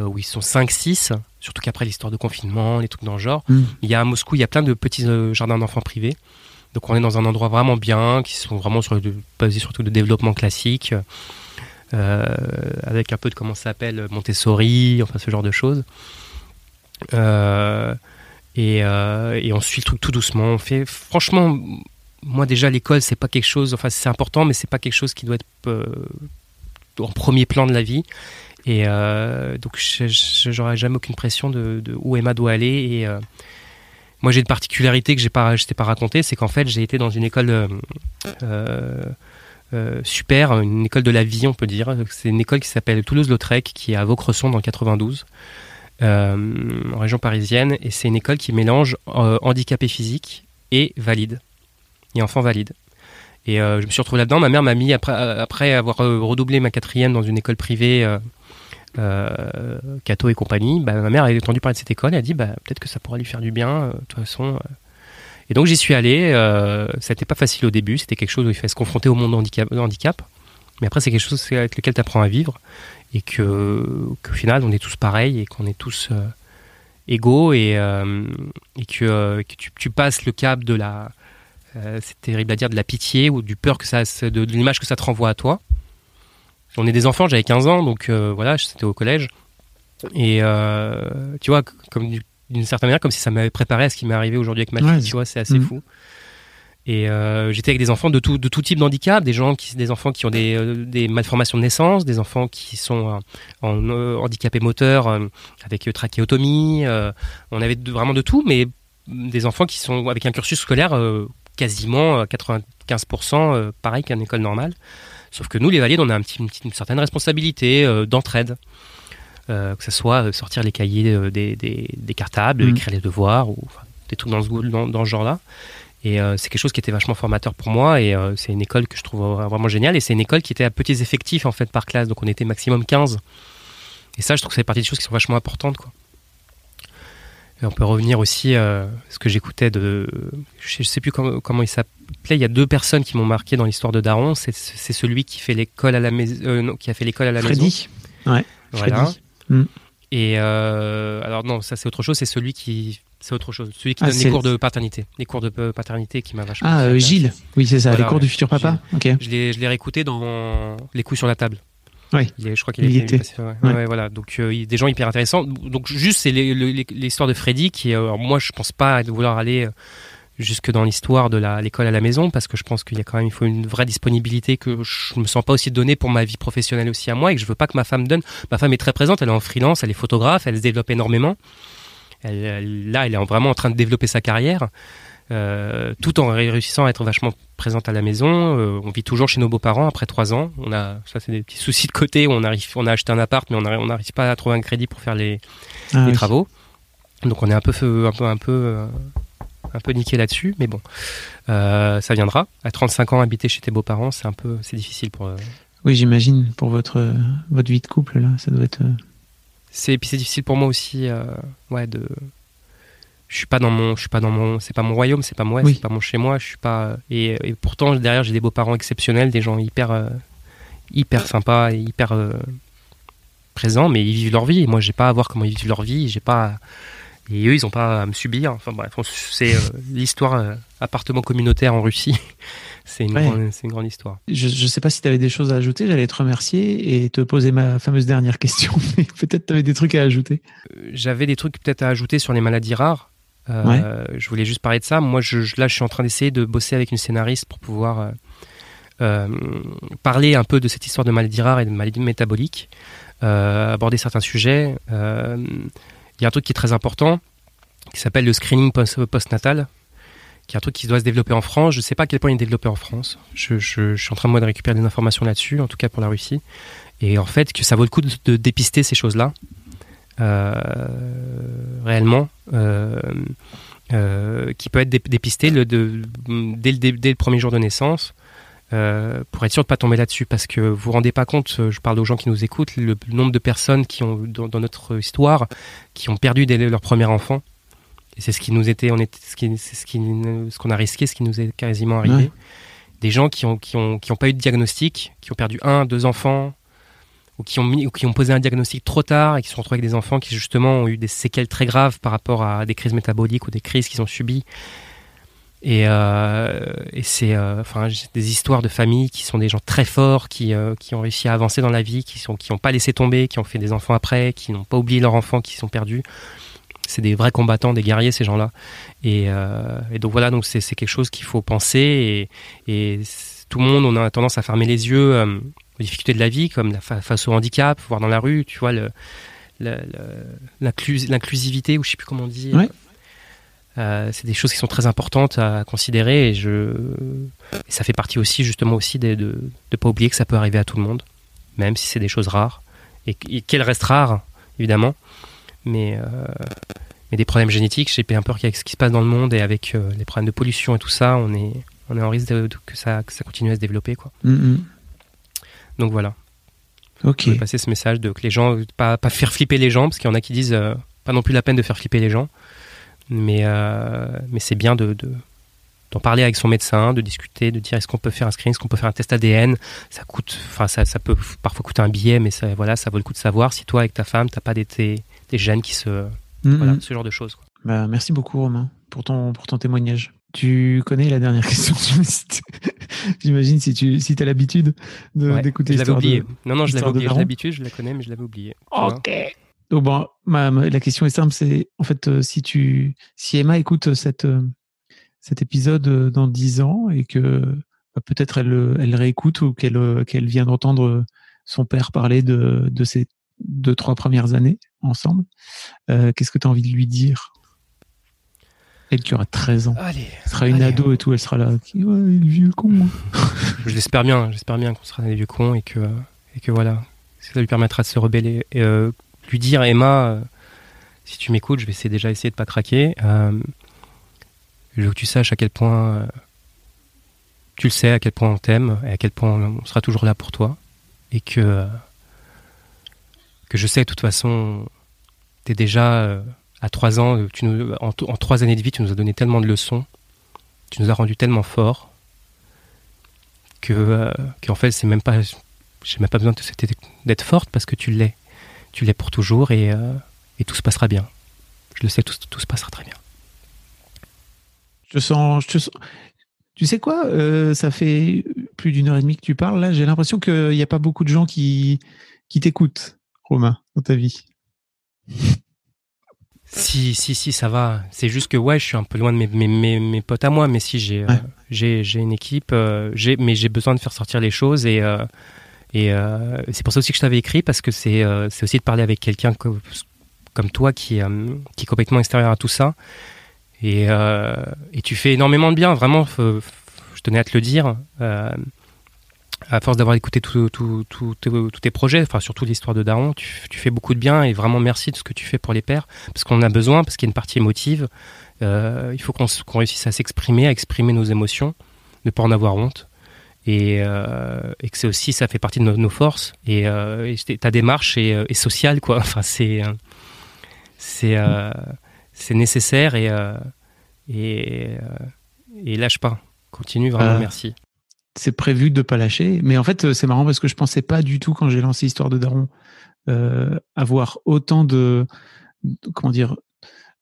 où ils sont 5-6. Surtout qu'après l'histoire de confinement, les trucs dans le genre. Mm. Il y a à Moscou, il y a plein de petits euh, jardins d'enfants privés. Donc, on est dans un endroit vraiment bien, qui sont vraiment sur le, basés surtout de développement classique. euh, avec un peu de comment ça s'appelle Montessori, enfin ce genre de choses. Euh, et, euh, et on suit le truc tout doucement. On fait, franchement, moi déjà l'école c'est pas quelque chose, enfin c'est important, mais c'est pas quelque chose qui doit être euh, en premier plan de la vie. Et euh, donc j'aurais jamais aucune pression de, où Emma doit aller. Et euh, moi j'ai une particularité que j'ai pas, je t'ai pas raconté, c'est qu'en fait j'ai été dans une école euh, euh, super, une école de la vie on peut dire. C'est une école qui s'appelle Toulouse-Lautrec, qui est à Vaucresson dans le 92 euh, en région parisienne, et c'est une école qui mélange handicapé physique et valide, et enfant valide. Et euh, je me suis retrouvé là-dedans. Ma mère m'a mis, après, euh, après avoir euh, redoublé ma quatrième dans une école privée, euh, Cato et compagnie, bah, ma mère a entendu parler de cette école, elle a dit bah, peut-être que ça pourra lui faire du bien, de toute façon. Et donc j'y suis allé. Ça n'était pas facile au début. C'était quelque chose où il fallait se confronter au monde handicap. handicap. Mais après, c'est quelque chose avec lequel tu apprends à vivre. Et qu'au final, on est tous pareils et qu'on est tous égaux. Et, et que, tu passes le cap de la. Euh, c'est terrible à dire, de la pitié ou du peur que ça. de, de l'image que ça te renvoie à toi. On est des enfants, j'avais 15 ans, donc euh, voilà, c'était au collège. Et euh, tu vois, comme du- d'une certaine manière, comme si ça m'avait préparé à ce qui m'est arrivé aujourd'hui avec ma fille, Ouais, tu vois, c'est assez Mhm. fou. Et j'étais avec des enfants de tout, de tout type d'handicap, des gens qui, des enfants qui ont des, des malformations de naissance, des enfants qui sont en euh, handicapé moteur avec trachéotomie. on avait de- vraiment de tout, mais des enfants qui sont avec un cursus scolaire euh, quasiment euh, 95% euh, pareil qu'à une école normale. Sauf que nous, les valides, on a un petit, une, certaine responsabilité euh, d'entraide. Euh, que ce soit euh, sortir les cahiers euh, des, des, des cartables, Mhm. écrire les devoirs, ou enfin, des trucs dans ce, dans, dans ce genre-là. Et euh, c'est quelque chose qui était vachement formateur pour moi. Et euh, c'est une école que je trouve vraiment géniale. Et c'est une école qui était à petits effectifs en fait par classe. Donc on était maximum 15. Et ça, je trouve que c'est partie des choses qui sont vachement importantes. Quoi. Et on peut revenir aussi euh, ce que j'écoutais de. Je sais plus comment, comment il s'appelait. Il y a deux personnes qui m'ont marqué dans l'histoire de Daron. C'est, celui qui fait l'école à la maison. euh, non, qui a fait l'école à la maison. Freddy. Ouais. Voilà. Freddy. Mm. Et euh, alors non, ça c'est autre chose. C'est celui qui, c'est autre chose. Celui qui Ah, donne les cours de paternité, les cours de paternité qui m'a vachement. Ah, euh. Gilles. Oui, c'est ça, Voilà, les cours ouais. du futur papa. Ok. Je l'ai, je l'ai réécouté dans Les coups sur la table. Oui. Il est- je crois qu'il est- était. passé, ouais. Ouais. Ouais, voilà. Donc euh, des gens hyper intéressants. Donc juste c'est l'histoire de Freddy qui, euh, alors, moi je pense pas vouloir aller euh, jusque dans l'histoire de l'école à la maison parce que je pense qu'il y a quand même il faut une vraie disponibilité que je me sens pas aussi donner pour ma vie professionnelle aussi à moi et que je veux pas que ma femme donne. Ma femme est très présente, elle est en freelance, elle est photographe, elle se développe énormément. Elle, là, elle est en- vraiment en train de développer sa carrière. Euh, tout en réussissant à être vachement présente à la maison. Euh, on vit toujours chez nos beaux-parents après trois ans. On a, ça c'est des petits soucis de côté. où On arrive, on a acheté un appart, mais on n'arrive pas à trouver un crédit pour faire les, Ah, les oui. travaux. Donc on est un peu, un peu, un peu, euh, un peu niqué là-dessus. Mais bon, euh, ça viendra. À 35 ans, habiter chez tes beaux-parents, c'est un peu, c'est difficile pour. Oui, j'imagine, pour votre, votre vie de couple, là, ça doit être. c'est puis c'est difficile pour moi aussi ouais de je suis pas dans mon je suis pas dans mon c'est pas mon royaume c'est pas moi Oui. c'est pas mon chez moi je suis pas et, et pourtant derrière j'ai des beaux-parents exceptionnels des gens hyper euh, hyper sympas et hyper euh, présents mais ils vivent leur vie et moi j'ai pas à voir comment ils vivent leur vie j'ai pas à- et eux ils ont pas à me subir enfin bref c'est euh, (laughs) l'histoire appartement communautaire en Russie (laughs) c'est une, Ouais. grande- c'est une grande histoire Je ne sais pas si tu avais des choses à ajouter, j'allais te remercier et te poser ma fameuse dernière question, (laughs) mais peut-être tu avais des trucs à ajouter. J'avais des trucs peut-être à ajouter sur les maladies rares. Euh, Je voulais juste parler de ça. Moi, je, là, je suis en train d'essayer de bosser avec une scénariste pour pouvoir euh, euh, parler un peu de cette histoire de maladies rares et de maladies métaboliques, euh, aborder certains sujets. Il y a un truc qui est très important, qui s'appelle le screening post- postnatal, qui est un truc qui doit se développer en France. Je ne sais pas à quel point il est développé en France. Je, je- je suis en train moi, de récupérer des informations là-dessus, en tout cas pour la Russie. Et en fait, que ça vaut le coup de, de dépister ces choses-là. Euh, réellement, euh, euh, qui peut être dé- dépisté le, de, dès, le, dé- dès le premier jour de naissance. euh, pour être sûr de ne pas tomber là-dessus, parce que vous vous rendez pas compte, je parle aux gens qui nous écoutent, le nombre de personnes qui ont dans, dans notre histoire qui ont perdu dès leur premier enfant. Et c'est ce qui nous était, on était, ce qui, c'est ce qui, ce qu'on a risqué, ce qui nous est quasiment arrivé. Ouais. Des gens qui ont, qui ont, qui ont pas eu de diagnostic, qui ont perdu un, deux enfants, ou qui ont mis, ou qui ont posé un diagnostic trop tard et qui se sont retrouvés avec des enfants qui justement ont eu des séquelles très graves par rapport à des crises métaboliques ou des crises qu'ils ont subies. Et, euh, c'est, euh, enfin, des histoires de familles qui sont des gens très forts, qui, euh, qui ont réussi à avancer dans la vie, qui sont, qui n'ont pas laissé tomber, qui ont fait des enfants après, qui n'ont pas oublié leurs enfants, qui sont perdus. C'est des vrais combattants, des guerriers ces gens-là. Et, donc voilà, donc c'est, quelque chose qu'il faut penser. Et, tout le monde, on a tendance à fermer les yeux aux difficultés de la vie, comme la fa- face au handicap, voir dans la rue, tu vois, l'inclusivité, ou je sais plus comment on dit. Ouais. Euh, c'est des choses qui sont très importantes à considérer et, je, et ça fait partie aussi justement aussi de de ne pas oublier que ça peut arriver à tout le monde, même si c'est des choses rares et, et qu'elles restent rares évidemment, mais, euh, mais des problèmes génétiques, j'ai bien peur qu'avec ce qui se passe dans le monde et avec euh, les problèmes de pollution et tout ça, on est, on est en risque de, de- que, ça, que ça continue à se développer. Quoi. Mm, mm. Donc voilà, Ok. je vais passer ce message de que les gens, pas, pas faire flipper les gens, parce qu'il y en a qui disent euh, pas non plus la peine de faire flipper les gens, mais, euh, mais c'est bien de, de, d'en parler avec son médecin, de discuter, de dire est-ce qu'on peut faire un screening, est-ce qu'on peut faire un test ADN. Ça coûte, enfin ça, ça peut parfois coûter un billet, mais ça, voilà, ça vaut le coup de savoir si toi avec ta femme t'as pas des, des gènes qui se, Mhm. voilà, ce genre de choses. quoi. Bah, merci beaucoup Romain pour ton, pour ton témoignage. Tu connais la dernière (laughs) question J'imagine si tu si as l'habitude de- Ouais, d'écouter je l'avais l'histoire oublié. de... Non, non, je l'avais de oublié. J'ai Daron l'habitude, je la connais, mais je l'avais oublié. tu vois. Ok. Donc bon, ma- ma- la question est simple, c'est en fait euh, si tu si Emma écoute cette euh, cet épisode euh, dans 10 ans et que bah, peut-être elle elle réécoute ou qu'elle euh, qu'elle vient d'entendre son père parler de de ses deux trois premières années ensemble, euh, qu'est-ce que tu as envie de lui dire? Elle qui aura 13 ans, Allez, elle sera une allez. ado et tout, elle sera là, ouais, le vieux con. (laughs) je l'espère bien, j'espère bien qu'on sera des vieux cons et que, et que voilà, ça lui permettra de se rebeller. Et, euh, lui dire, Emma, euh, si tu m'écoutes, je vais essayer, déjà essayer de pas craquer. Euh, je veux que tu saches à quel point euh, tu le sais, à quel point on t'aime et à quel point on sera toujours là pour toi. Et que, euh, que je sais, de toute façon, tu es déjà euh, à trois ans, tu nous, en, en trois années de vie, tu nous as donné tellement de leçons, tu nous as rendu tellement forts que euh, qu'en fait c'est même pas j'ai même pas besoin d'être forte parce que tu l'es tu l'es pour toujours et, euh, et tout se passera bien je le sais tout, tout se passera très bien Je sens, je te sens- Tu sais quoi euh, Ça fait plus d'une heure et demie que tu parles. Là, j'ai l'impression qu'il n'y a pas beaucoup de gens qui, qui t'écoutent, Romain, dans ta vie. Si si si ça va. C'est juste que ouais je suis un peu loin de mes, mes, mes, mes potes à moi mais si j'ai euh, Ouais. j'ai j'ai une équipe euh, j'ai mais j'ai besoin de faire sortir les choses et euh, et euh, c'est pour ça aussi que je t'avais écrit parce que c'est euh, aussi de parler avec quelqu'un co- comme toi qui euh, qui est complètement extérieur à tout ça. Et et tu fais énormément de bien vraiment je tenais à te le dire à force d'avoir écouté tous tes projets, enfin surtout l'histoire de Daron, tu, tu fais beaucoup de bien et vraiment merci de ce que tu fais pour les pères, parce qu'on en a besoin, parce qu'il y a une partie émotive. Euh, il faut qu'on réussisse à s'exprimer, à exprimer nos émotions, ne pas en avoir honte. Et, euh, et que c'est aussi, ça fait partie de nos, nos forces. Et, euh, et ta démarche est, est sociale, quoi. (laughs) Enfin, c'est nécessaire et et, et lâche pas. Continue, vraiment, merci. C'est prévu de pas lâcher. Mais en fait, euh, c'est marrant parce que je pensais pas du tout quand j'ai lancé Histoire de Daron euh, avoir autant de, comment dire,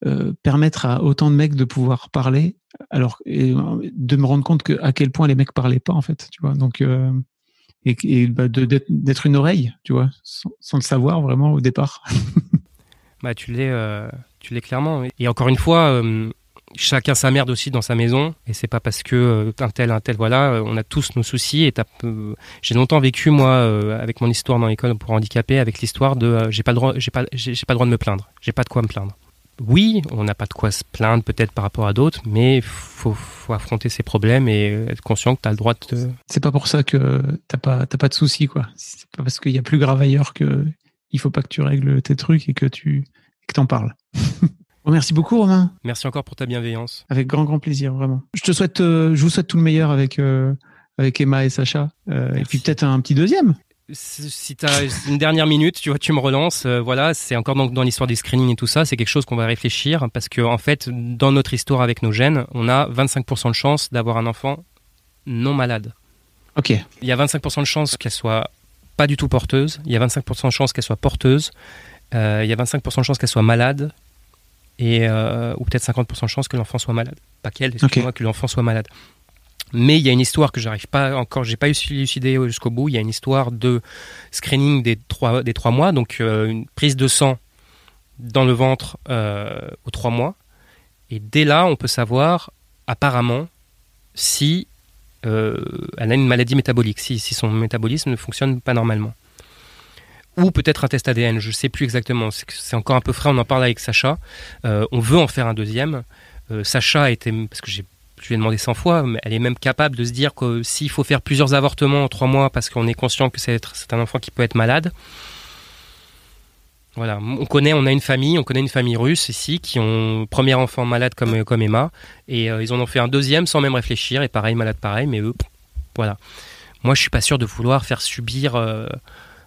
euh, permettre à autant de mecs de pouvoir parler, alors de me rendre compte à quel point les mecs parlaient pas en fait, tu vois. Donc et, bah, d'être une oreille, tu vois, sans, sans le savoir vraiment au départ. (laughs) Bah, tu l'es, tu l'es clairement. Et encore une fois, chacun sa merde aussi dans sa maison. Et c'est pas parce que euh, un tel, un tel, voilà, euh, on a tous nos soucis. Et euh, j'ai longtemps vécu moi avec mon histoire dans l'école pour handicapés, avec l'histoire de, j'ai pas le droit, j'ai pas, j'ai, pas droit de me plaindre. J'ai pas de quoi me plaindre. Oui, on n'a pas de quoi se plaindre peut-être par rapport à d'autres, mais faut, faut affronter ses problèmes et être conscient que tu as le droit de C'est pas pour ça que t'as pas t'as pas de soucis quoi. C'est pas parce qu'il y a plus grave ailleurs que il faut pas que tu règles tes trucs et que tu que t'en parles. (laughs) Merci beaucoup Romain. Merci encore pour ta bienveillance. Avec grand grand plaisir vraiment. Je te souhaite, euh, je vous souhaite tout le meilleur avec euh, avec Emma et Sacha. Euh, et puis peut-être un petit deuxième. Si tu as une dernière minute, tu vois, tu me relances. voilà, c'est encore dans, dans l'histoire des screenings et tout ça. C'est quelque chose qu'on va réfléchir parce que en fait, dans notre histoire avec nos gènes, on a 25% de chance d'avoir un enfant non malade. Ok. Il y a 25% de chance qu'elle soit pas du tout porteuse. Il y a 25% de chance qu'elle soit porteuse. Il y a 25% de chance qu'elle soit malade. Et, euh, ou peut-être 50% de chance que l'enfant soit malade. Pas qu'elle, excuse-moi, que l'enfant soit malade. Mais il y a une histoire que j'arrive pas encore, j'ai pas eu élucidé jusqu'au bout. Il y a une histoire de screening des trois, des trois mois, donc euh, une prise de sang dans le ventre euh, aux trois mois. Et dès là, on peut savoir, apparemment, si euh, elle a une maladie métabolique, si, si son métabolisme ne fonctionne pas normalement. Ou peut-être un test ADN, je ne sais plus exactement. C'est encore un peu frais, on en parle avec Sacha. Euh, on veut en faire un deuxième. Euh, Sacha était, parce que je lui ai demandé 100 fois, mais elle est même capable de se dire que s'il faut faire plusieurs avortements en trois mois parce qu'on est conscient que c'est, un enfant qui peut être malade, voilà, on connaît, on a une famille, on connaît une famille russe ici qui ont premier enfant malade comme, comme Emma, et euh, ils en ont fait un deuxième sans même réfléchir, et pareil, malade pareil, mais eux, voilà. Moi, je suis pas sûr de vouloir faire subir.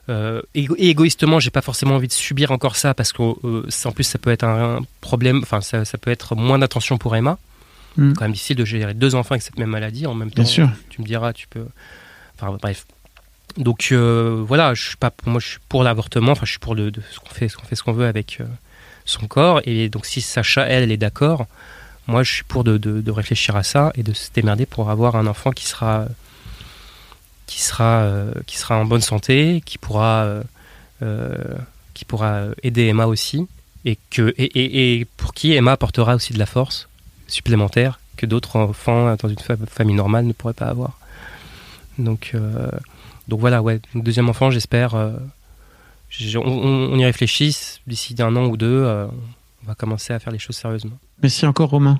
Euh, euh, et égoïstement, j'ai pas forcément envie de subir encore ça parce que euh, en plus ça peut être un, un problème, enfin ça, ça peut être moins d'attention pour Emma. Mm. C'est quand même difficile de gérer deux enfants avec cette même maladie en même temps. Bien sûr. Tu me diras, tu peux. Enfin bref. Donc euh, voilà, je suis pas, moi je suis pour l'avortement. Enfin, je suis pour de, de ce qu'on fait, ce qu'on fait, ce qu'on veut avec son corps. Et donc si Sacha, elle, elle est d'accord, moi je suis pour de, de- de réfléchir à ça et de se démerder pour avoir un enfant qui sera, qui sera, euh, qui sera en bonne santé, qui pourra, euh, euh, qui pourra aider Emma aussi, et que et, et- pour qui Emma apportera aussi de la force supplémentaire que d'autres enfants dans une fa- famille normale ne pourraient pas avoir. Donc, donc voilà, ouais, deuxième enfant, j'espère. euh, on, y réfléchit d'ici un an ou deux. on va commencer à faire les choses sérieusement. Merci encore Romain.